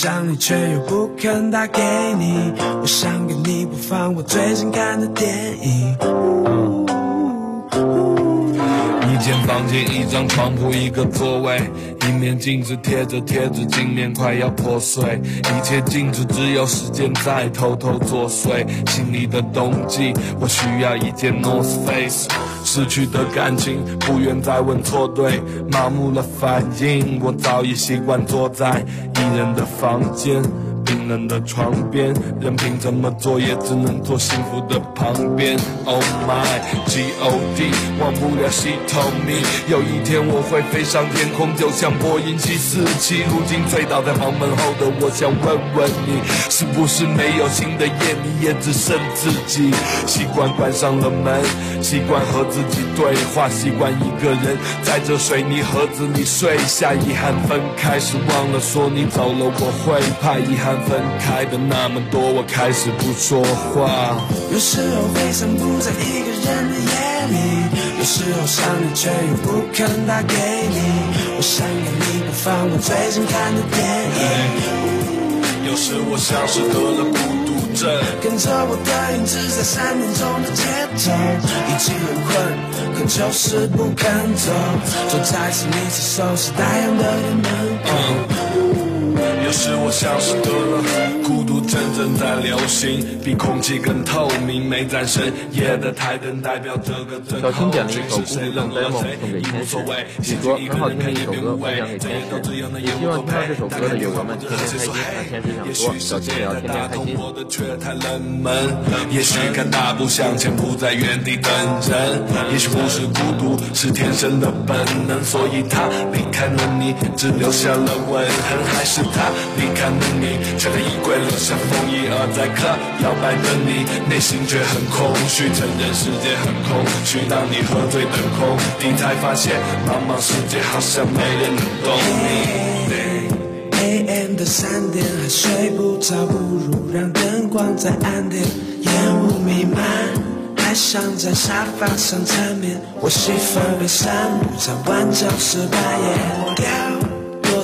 想你却又不肯打给你。我想给你播放我最近看的电影。一间房间，一张床铺，一个座位，一面镜子贴着贴纸，镜面快要破碎，一切静止，只有时间在偷偷作祟。心里的冬季，我需要一件 North Face。失去的感情，不愿再问错对，麻木了反应，我早已习惯坐在一人的房间。冷的床边，任凭怎么做，也只能坐幸福的旁边。Oh my G O D，忘不了 She told me，有一天我会飞上天空，就像波音七四七。如今醉倒在房门后的我，想问问你，是不是没有新的夜，你也只剩自己？习惯关上了门，习惯和自己对话，习惯一个人在这水泥盒子里睡下。遗憾分开时忘了说你走了，我会怕遗憾。分开的那么多，我开始不说话。有时候会散步在一个人的夜里，有时候想你却又不肯打给你。我想给你播放我最近看的电影。有时我像是得了孤独症，跟着我的影子在三点钟的街头，已经很困，可就是不肯走。坐在是你最熟悉太阳的店门口。有时我像是得了孤独症，正在流行，比空气更透明。没在深夜的台灯代表这个等小青点了候。一首《孤独症 demo》送给天使，据说很好听的一首歌，分享给天使。也希望听到这首歌的友友们天天开心。那天使想说，小青也要天天开心。也许该大步向前，不在原地等人。也许不是孤独，是天生的本能。所以他离开了你，只留下了吻痕，还是他？离开了你，却在衣柜留下风衣，而在课摇摆的你，内心却很空虚，承认世界很空虚。当你喝醉等空地，才发现茫茫世界好像没人能懂你。AM 的三点还睡不着，不如让灯光再暗点，烟雾弥漫，还想在沙发上缠绵。我喜欢被散步在弯角石扮演掉。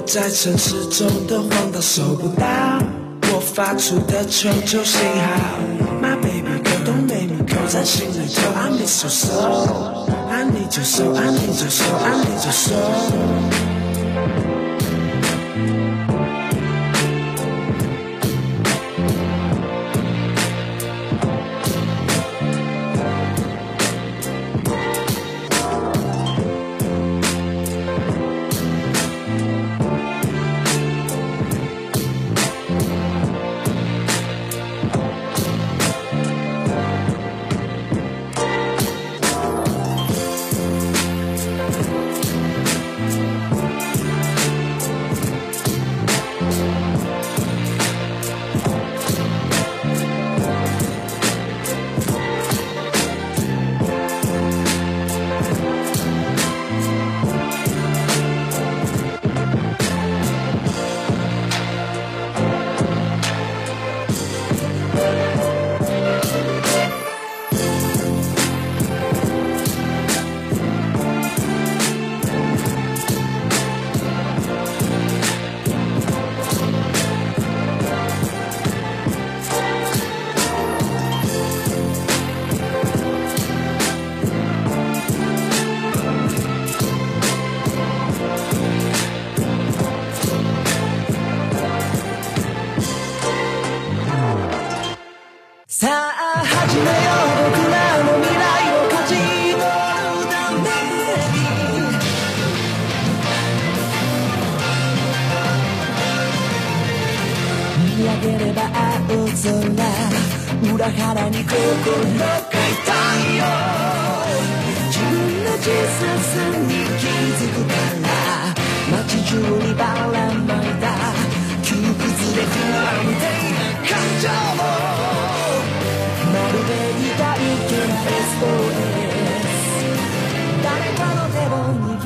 在城市中的荒岛收不到发出的求救信号。My baby girl don't make me go，在心里头 I miss you so，I need you so，I need you so，I need you so。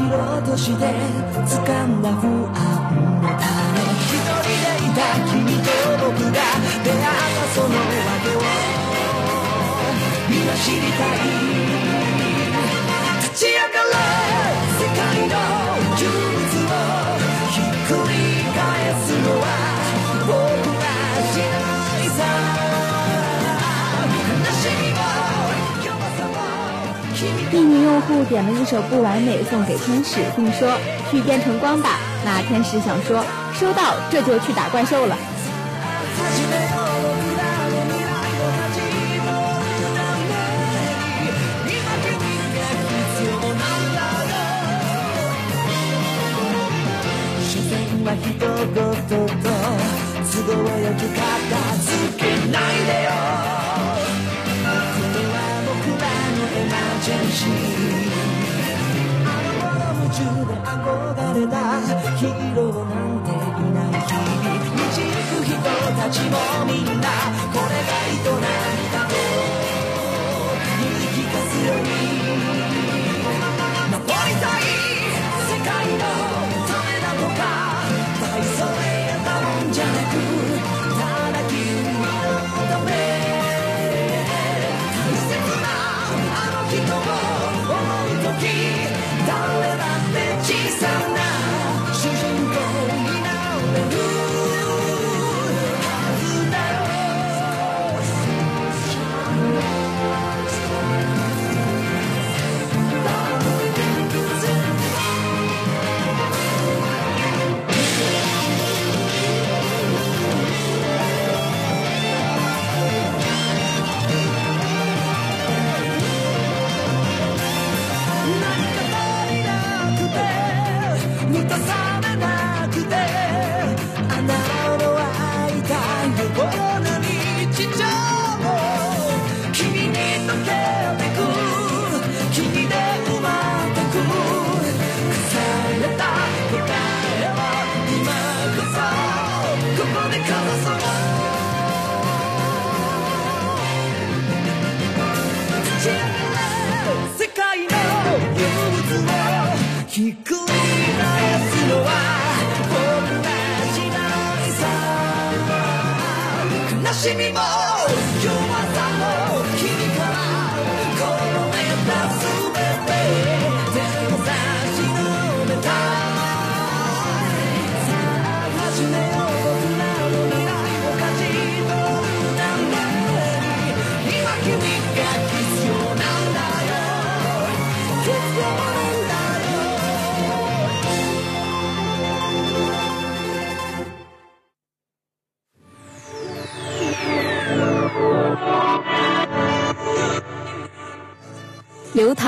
を握ろうとして掴んだ不安の種。一人でいた君と僕が出会ったその訳を。今知りたい。用户点了一首《不完美》送给天使，并说去变成光吧。那天使想说收到，这就去打怪兽了。所詮は一言と都合よく片付けないでよ し。いあの頃夢中で憧れた。ヒーローなんていない。日々道行く人たちもみんなこれが営みだと言い聞かすようにさ悲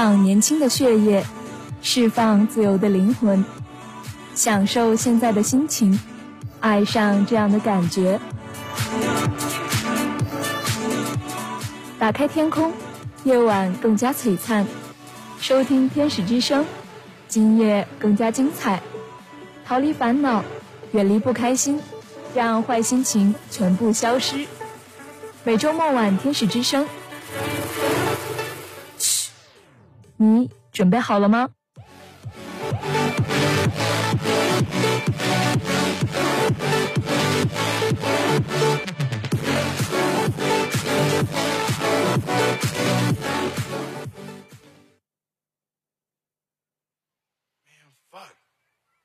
淌年轻的血液，释放自由的灵魂，享受现在的心情，爱上这样的感觉。打开天空，夜晚更加璀璨。收听天使之声，今夜更加精彩。逃离烦恼，远离不开心，让坏心情全部消失。每周末晚，天使之声。你准备好了吗？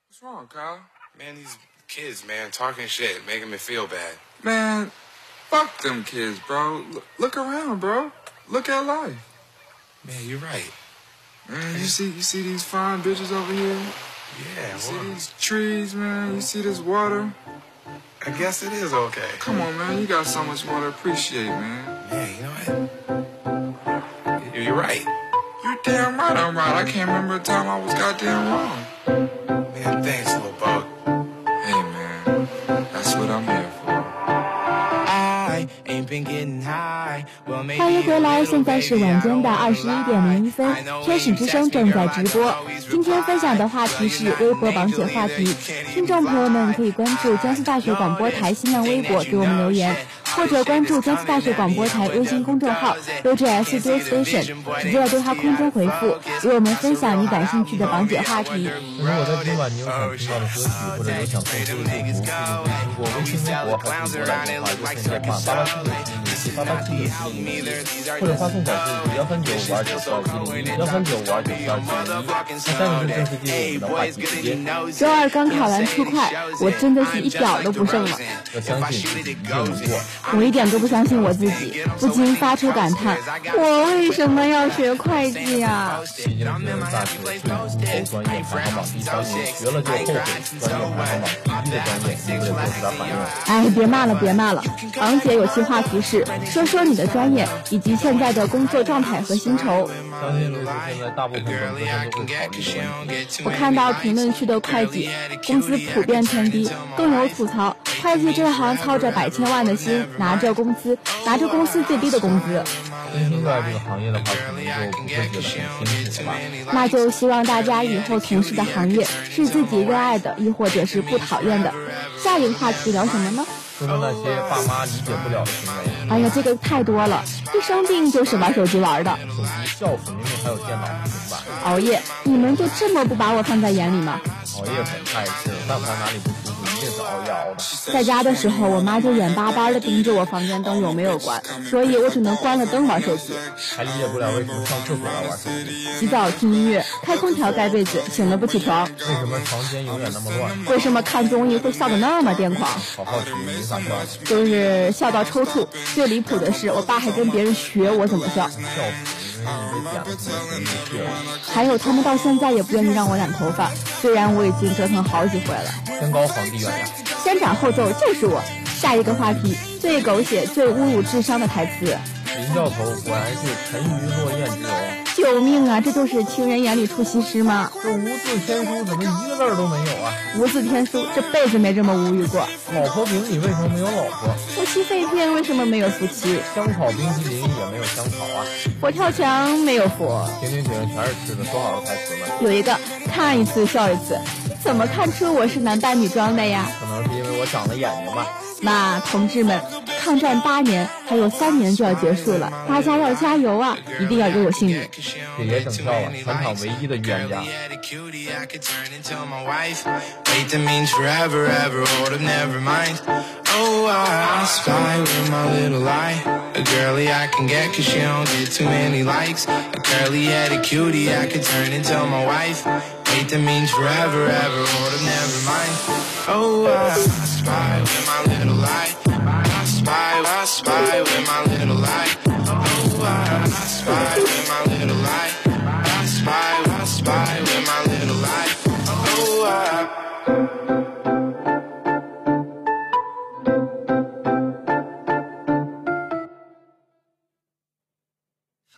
What's wrong, Kyle? Man, these kids, man, talking shit, making me feel bad. Man, fuck them kids, bro. Look, look around, bro. Look at life. Man, you're right. Man, you see, you see these fine bitches over here. Yeah, You see these trees, man. You see this water. I guess it is okay. Come on, man. You got so much more to appreciate, man. Yeah, you know what? You're right. You're damn right. I'm right. I can't remember a time I was goddamn wrong. Man, thanks, little bug. Hey, man. That's what I'm 欢迎回来，现在是晚间的二十一点零一分，天使之声正在直播。今天分享的话题是微博榜姐话题，听众朋友们可以关注江西大学广播台新浪微博给我们留言，或者关注江苏大学广播台微信公众号 UJS Radio Station，直接在对话空中回复，与我们分享你感兴趣的榜姐话题。如果在今晚你有想听到的歌曲，或者有想送出的祝福，可以通过微信、微博还有微博来电话热线电话八八七六七零息发到 QQ 四零零一，或者发送短信。幺三九五二九四二七零一幺三九五二九四二七零一。那下面就正式进入我们的话题时间。周二刚考完初快，我真的是一点儿都不剩了。要相信自己一定能过。我一点都不相信我自己，不禁发出感叹：我为什么要学会计呀？毕竟是大学最后专业排行榜第三名，学了就后悔。专业排行榜第一的专业，你不得做出点反应？哎，别骂了，别骂了。昂姐有期话题是说说你的专业以及现在的工作状态和薪酬。相信这是现在大部分本科生都会考虑的问题。我看到评论区的会计工资普遍偏低，更有吐槽会计这行操着百千万的心，拿着工资拿着公司最低的工资。真心热爱这个行业的话，可能就不会觉得很辛苦了吧？那就希望大家以后从事的行业是自己热爱的，亦或者是不讨厌的。下一个话题聊什么呢？说说那些爸妈理解不了的行为。哎呀，这个太多了，一生病就是玩手机玩的。手机笑死，明明还有电脑，怎么办？熬夜，你们就这么不把我放在眼里吗？熬夜很碍事，但凡哪里不舒服，一定是熬夜熬的。在家的时候，我妈就眼巴巴地盯着我房间灯有没有关，所以我只能关了灯玩手机。还理解不了为什么上厕所要玩手机？洗澡听音乐，开空调盖被子，醒了不起床。为什么房间永远那么乱？为什么看综艺会笑得那么癫狂？好好奇，没法笑。就是笑到抽搐。最离谱的是，我爸还跟别人学我怎么笑。还有他们到现在也不愿意让我染头发，虽然我已经折腾好几回了。天高皇帝远呀！先斩后奏就是我。下一个话题，最狗血、最侮辱智商的台词。林教头果然是沉鱼落雁之容。救命啊！这就是情人眼里出西施吗？这无字天书怎么一个字儿都没有啊？无字天书，这辈子没这么无语过。老婆饼里为什么没有老婆？夫妻肺片为什么没有夫妻？香草冰淇淋也没有香草啊？佛跳墙没有佛。停停停，全是吃的，说好的台词呢？有一个看一次笑一次，怎么看出我是男扮女装的呀？可能是因为我长了眼睛吧。那同志们，抗战八年，还有三年就要结束了，大家要加油啊！一定要给我姓名。姐姐等跳了，全场唯一的预言家。Oh, I, I spy with my little eye. A girly I can get cause she don't get too many likes. A curly headed cutie I could turn into my wife. Wait, that means forever, ever, or to never mind. Oh, I, I spy with my little eye. I spy, I spy with my little eye. Oh, I, I spy with my little eye. I spy, I spy with my little eye. Oh, I.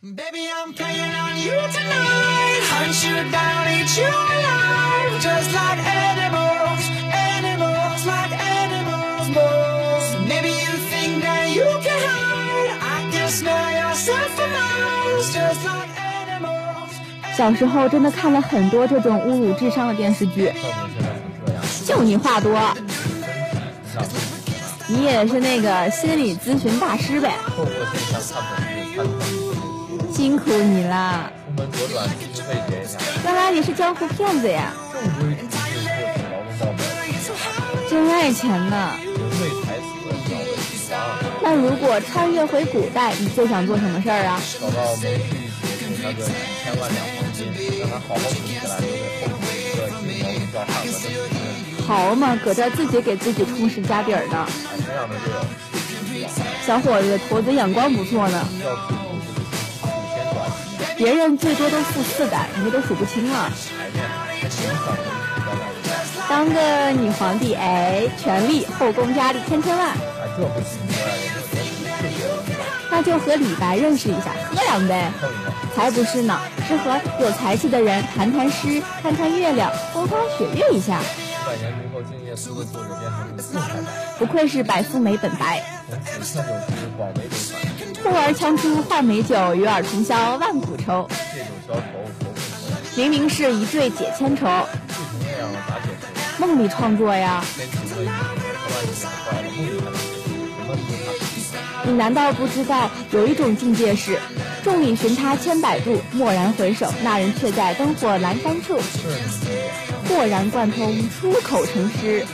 Baby, I'm playing on you tonight. Hunt you down, eat you alive. Just like animals, animals, like animals. Maybe you think that you can hide. I can smell yourself for miles. Just like animals. 小时候真的看了很多这种侮辱智商的电视剧，就你话多，你也是那个心理咨询大师呗。辛苦你啦！出门左转，记费结一下。原来你是江湖骗子呀！正规主义获取劳动报酬，真爱钱呢！人为财死，鸟为食亡。那如果穿越回古代，你最想做什么事儿啊？找到蒙旭姐给他个几千万两黄金，让他好好存起来，留给后面一个金毛叫汉子的子孙。好嘛，搁这自己给自己充实家底儿呢。哎，这样的就有。小伙子，驼子眼光不错呢。别人最多都负四代，你都数不清了。当个女皇帝，哎，权力后宫佳丽千千万。那就和李白认识一下，喝两杯。才不是呢，是和有才气的人谈谈诗，看看月亮，风花雪月一下。百年之后，静夜思的作者变成了四海不愧是百富美本白。从此劝酒诗，广为流传。呼儿将出换美酒，与尔同销万古愁。借酒消愁，愁更愁。明明是一醉解千愁。不成那样了，咋解愁？梦里创作呀。天晴了，雨停了，万一坏了，梦里还能解什么不怕？你难道不知道有一种境界是，众里寻他千百度，蓦然回首，那人却在灯火阑珊处。豁然贯通，出口成诗。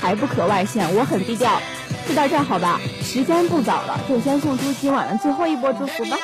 才不可外显，我很低调。就到这儿好吧，时间不早了，就先送出今晚的最后一波祝福吧。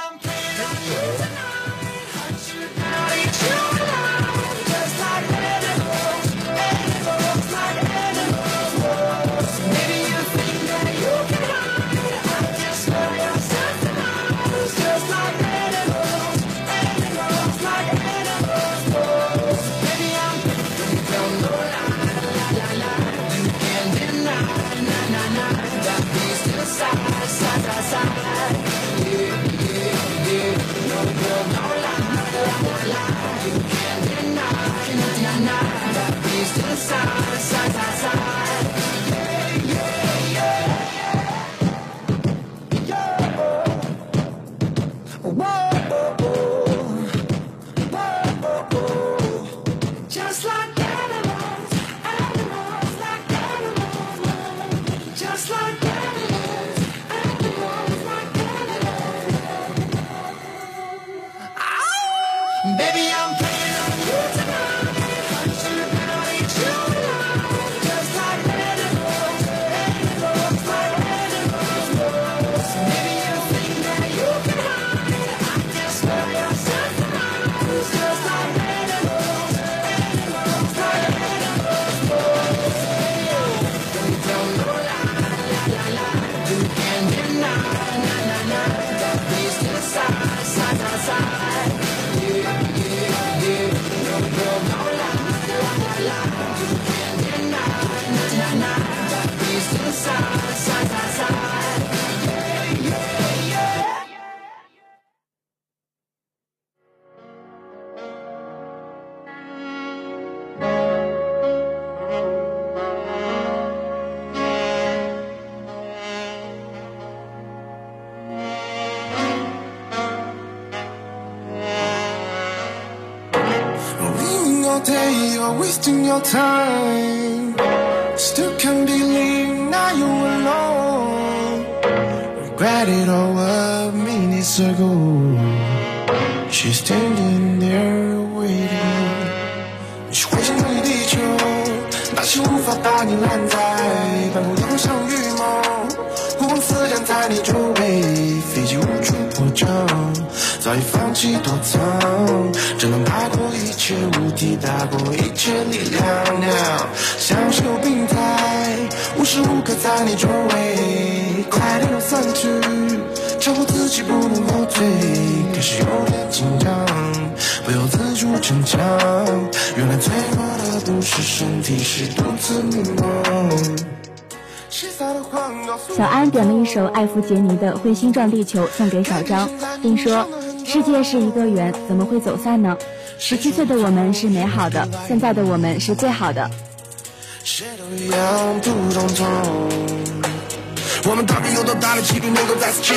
Baby, I'm your time. Still can't believe now you're alone. Regret it all what minutes ago. 却无敌，大过一切力量，now 享受病态，无时无刻在你周围，快点散去，照顾自己不能后退，可是有点紧张，不由自主逞强，原来脆弱的不是身体，是独自迷茫。谁撒的谎告诉我小安点了一首艾弗杰尼的《彗星撞地球》送给小张，并说：“世界是一个圆，怎么会走散呢？十七岁的我们是美好的，现在的我们是最好的。谁都一样。我们到底有多大的几率能够再次见？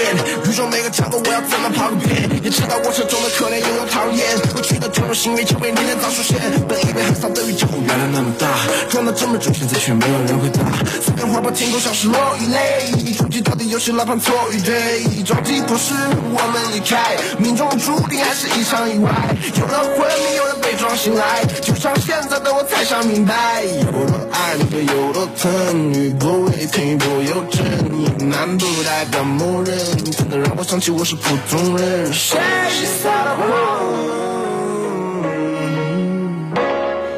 宇宙每个角落，我要怎么跑个遍？也知道我手中的可怜又有讨厌，过去的种种行为成为你的早出现。本以为很少的宇宙原来那么大，撞得这么准，现在却没有人回答。随便划破天空，像是落雨泪。出击到底又是哪盘错与对？着急迫使我们离开，命中注定还是一场意外。有人昏迷，有人被撞醒来，就像现在的我才想明白，有多爱你会有多疼，雨不会停，不有正义，难不代表默认，真的让我想起我是普通人。谁撒的谎？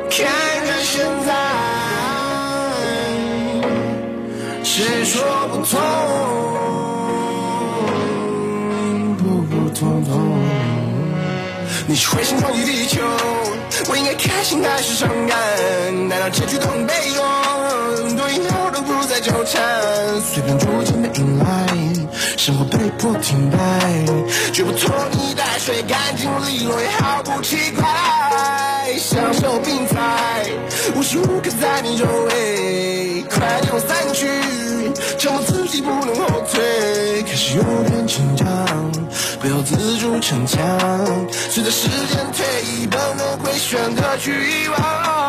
看看现在，谁说不痛？普普通通。你是彗星撞击地球，我应该开心还是伤感？难道结局都很悲观？纠缠，随便逐渐的迎来，生活被迫停摆，绝不拖泥带水，干净利落也毫不奇怪。享受病态，无时无刻在你周围，快点散去，强迫自己不能后退，开始有点紧张，不由自主逞强。随着时间推移，本能会选择去遗忘，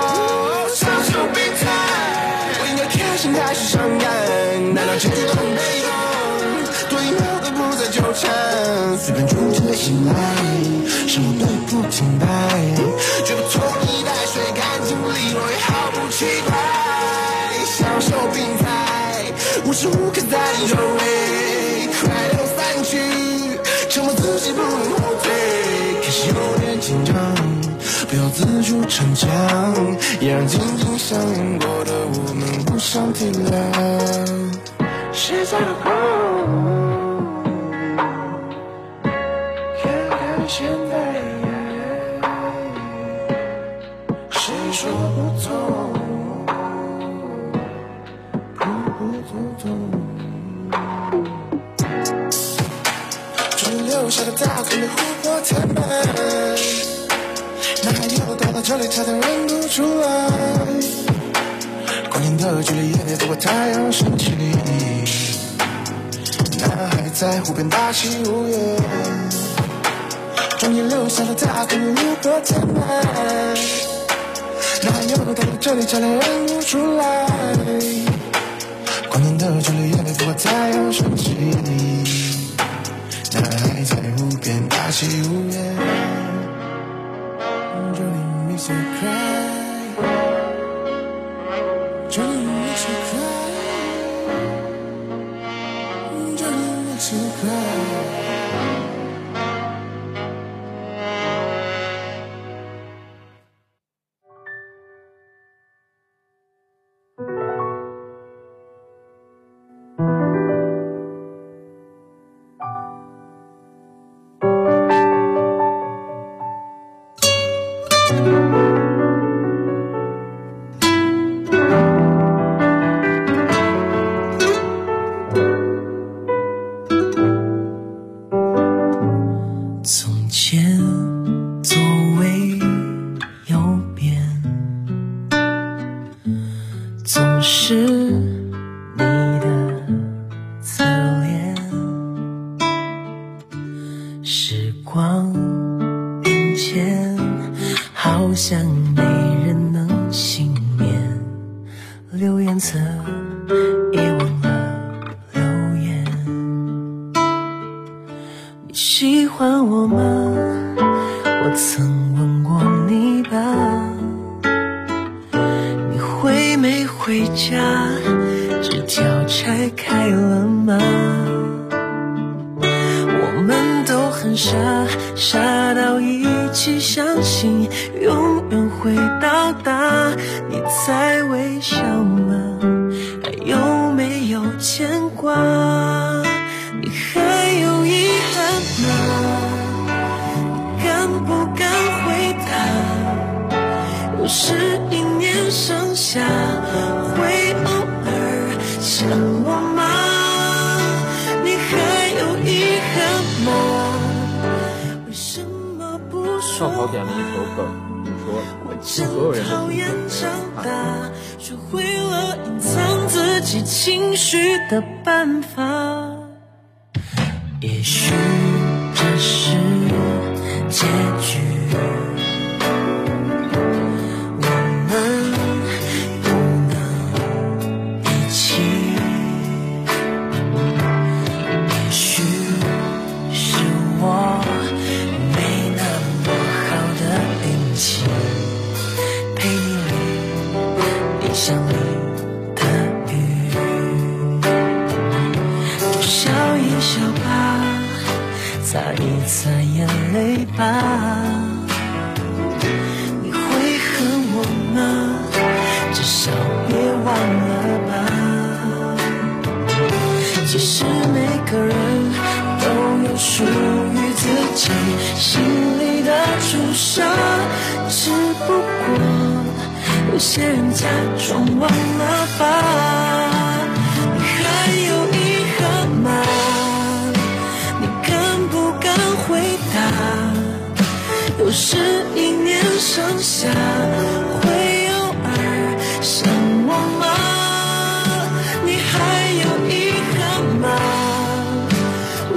心开心还是伤感？难道结局都很悲观？多一秒都不再纠缠，随便逐渐的醒来，生活被迫停摆，绝不拖泥带水，干净利落也毫不奇怪。享受病态，无时无刻在你周围，快乐散去，沉默自己不能后退，开始有点紧张，不要自主逞强，也让紧紧相拥过的我们互相体谅。谁在乎？看看现在，谁说不痛？普普通通。终于留下了大坑的琥珀天门，哪有到了这里差点认不出来？关键的距离也得走过太阳升起。男孩在湖边大起无言，终于留下了大坑的琥珀天门，哪有到了这里差点认不出来？关键的距离也得走过太阳升起。男孩在湖边大起无言。Johnny makes me cry. Johnny makes me cry. Johnny makes me cry.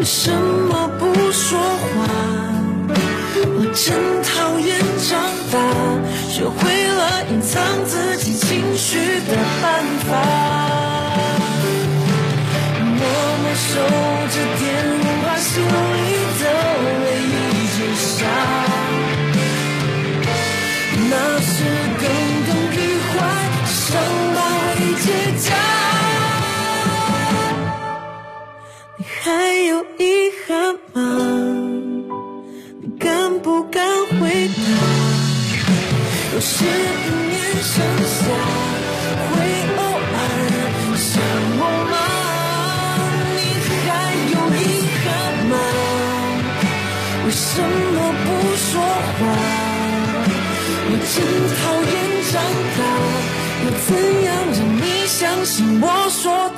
为什么不说话？我真讨厌长大，学会了隐藏自己情绪的办法。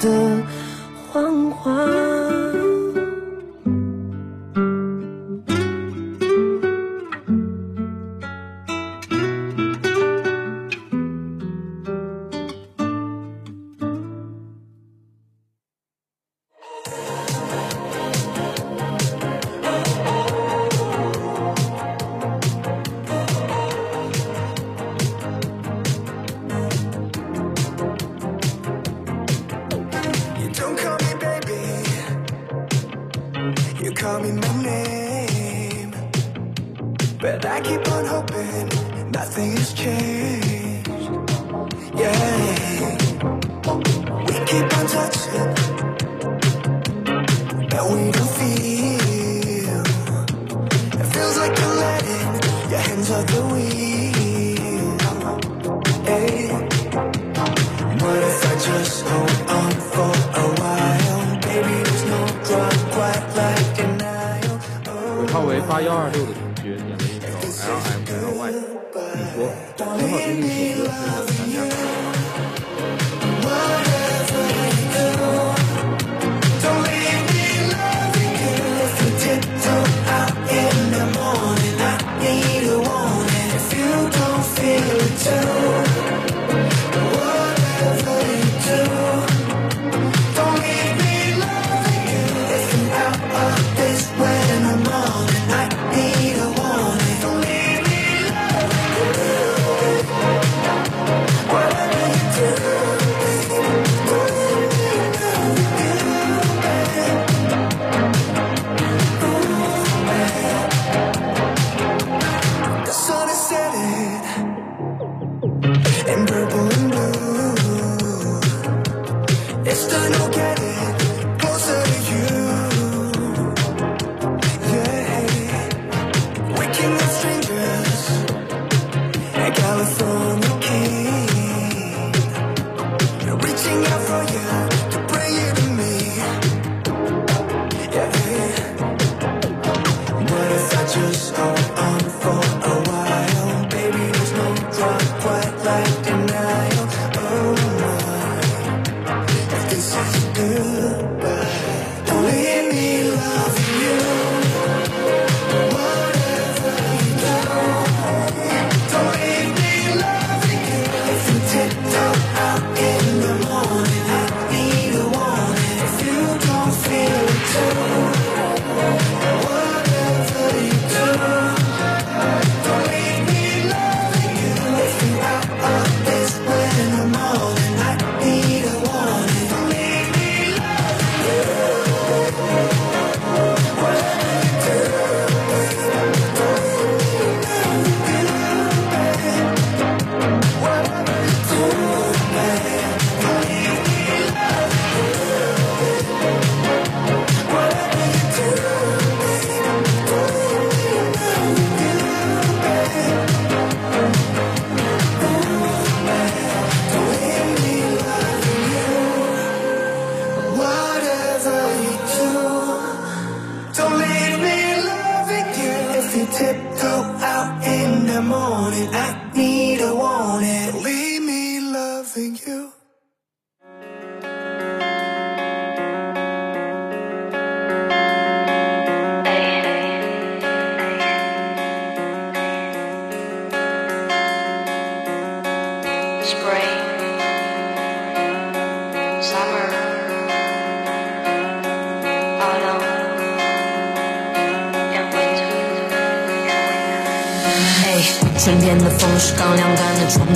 的谎话。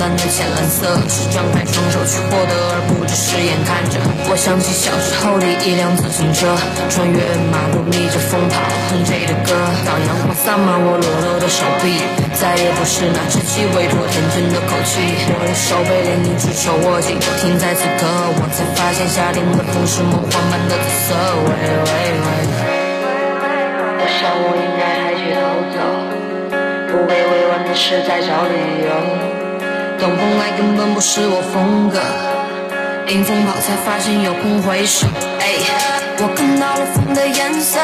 单的浅蓝色，是张开双手去获得，而不只是眼看着。我想起小时候的一辆自行车，穿越马路，逆着风跑，哼着的歌，当阳光洒满我裸露的手臂，再也不是那稚气未脱天真的口气。我的手被连你只手握紧，停在此刻，我才发现夏天的风是梦幻般的紫色。喂喂喂。想我应该还去走走，不被委婉的事再找理由。兜风来根本不是我风格。迎风跑才发现有空回首，哎，我看到了风的颜色，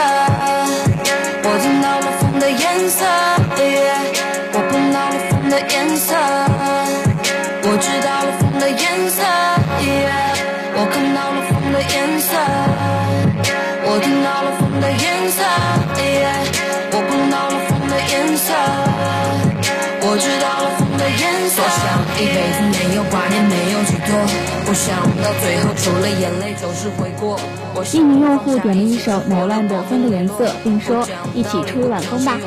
想到最后除了眼泪就是悔过。我一名用户点了一首乃万的《风的颜色》，并说：“一起吹一晚风吧。”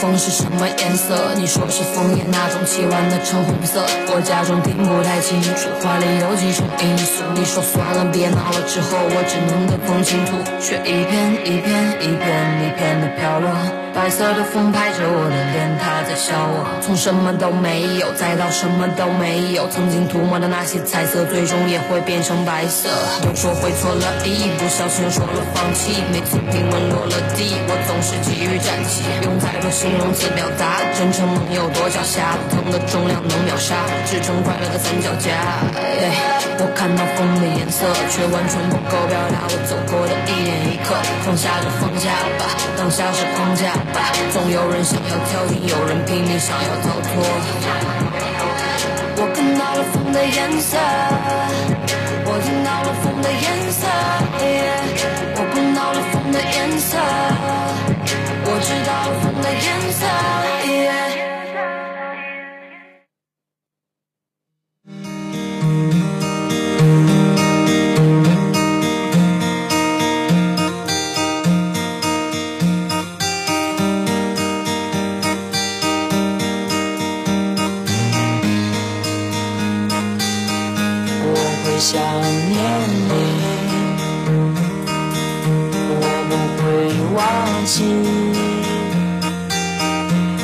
风是什么颜色？你说是枫叶那种凄婉的橙红色。我假装听不太清楚，话里有几种因素。你说算了，别闹了，之后我只能跟风倾吐，却一片一片一片一片的飘落。白色的风拍着我的脸，它在笑我。从什么都没有，再到什么都没有，曾经涂抹的那些彩色，最终也会变成白色。又说会错了意，不小心说了放弃。每次平稳落了地，我总是急于站起，用太多形容词表达，真诚能有多狡黠？疼的重量能秒杀，支撑快乐的三脚架。我看到风的颜色，却完全不够表达我走过的一点一刻。放下就放下吧，当下是框架吧。总有人想要跳进，有人拼命想要逃脱。我看到了风的颜色，我听到了风的颜色，我碰到了风的颜色，我知道了风的颜色。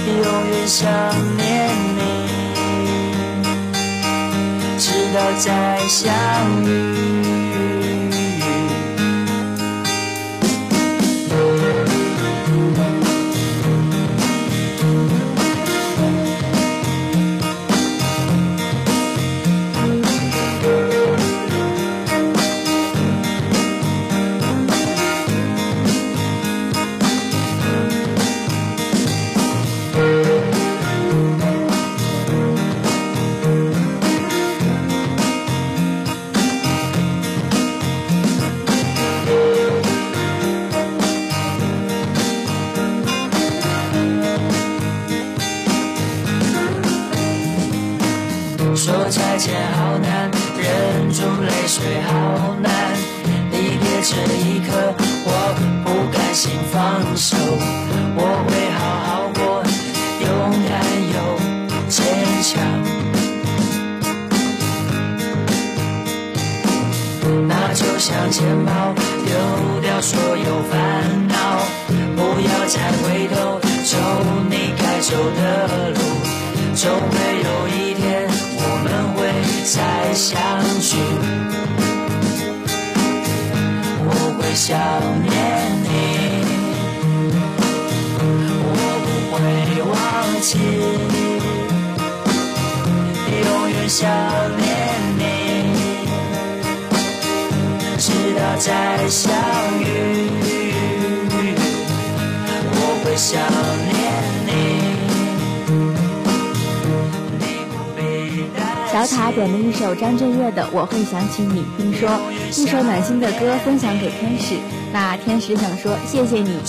永远想念你，直到再相遇。想起你》，并说一首暖心的歌分享给天使。那天使想说谢谢你。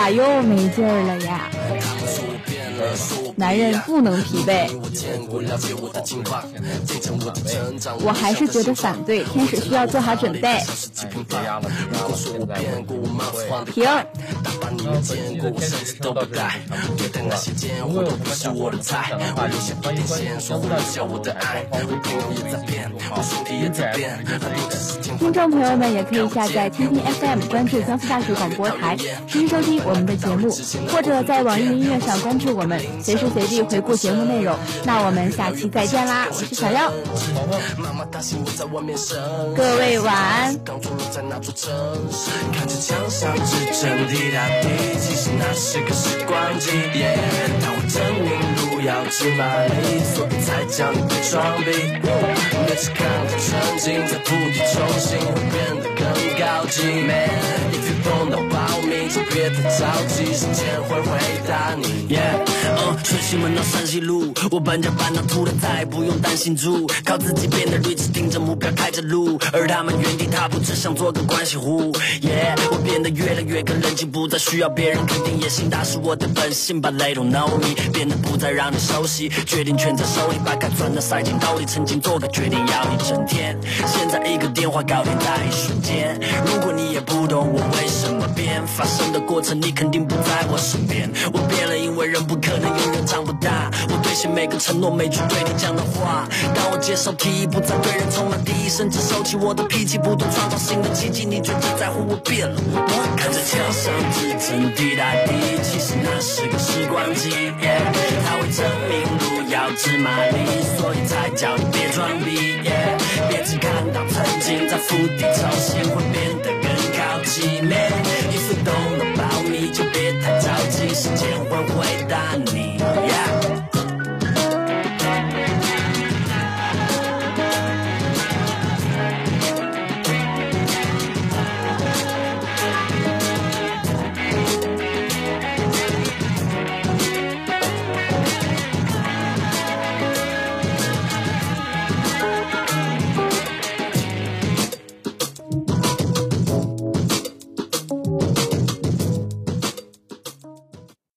咋又没劲儿了呀？男人不能疲惫。我还是觉得反对，天使需要做好准备。别压了，别压了，现在我停。那本期的天使之声到这里差不多结束了。如果有什么想说的分享的话，也欢迎关注江苏大学广播台官方微博和微信公众号 DJ 听众朋友们也可以下载蜻蜓 FM，关注江苏大学广播台，实时收听我们的节目，或者在网易音乐上关注我们，随时随地回顾节目内容。那我们下期再见啦！我是小妖，各位晚安。其实那是个时光机当我证明路遥知马力所以才叫你别装逼。每次看到曾经在釜底抽薪会变得更高级。Man if you don't know about me 就别太着急时间会回答你。Yeah Yeah，嗯，顺西门到山西路，我搬家搬到土了，再也不用担心住，靠自己变得 rich，盯着目标开着路，而他们原地踏步，只想做个关系户。Yeah，我变得越来越更冷静，不再需要别人肯定，野心大是我的本性，But they don't know me，变得不再让你熟悉，决定权在手里，把该钻的塞进兜里，曾经做个决定要一整天，现在一个电话搞定在一瞬间。如果你也不懂我为什么变，发生的过程你肯定不在我身边。我变了，因为人不可能永远长不大。我兑现每个承诺，每句对你讲的话。当我接受提议，不再对人充满敌意，甚至收起我的脾气，不断创造新的奇迹。你却只在乎我变了，我看着墙上指针滴答滴，其实那是个时光机。它会证明路遥知马力，所以才叫你别装逼。别只看到曾经在釜底抽薪，会变得更高级。man you say don't know 吧。你就别太着急时间会回答你 yeah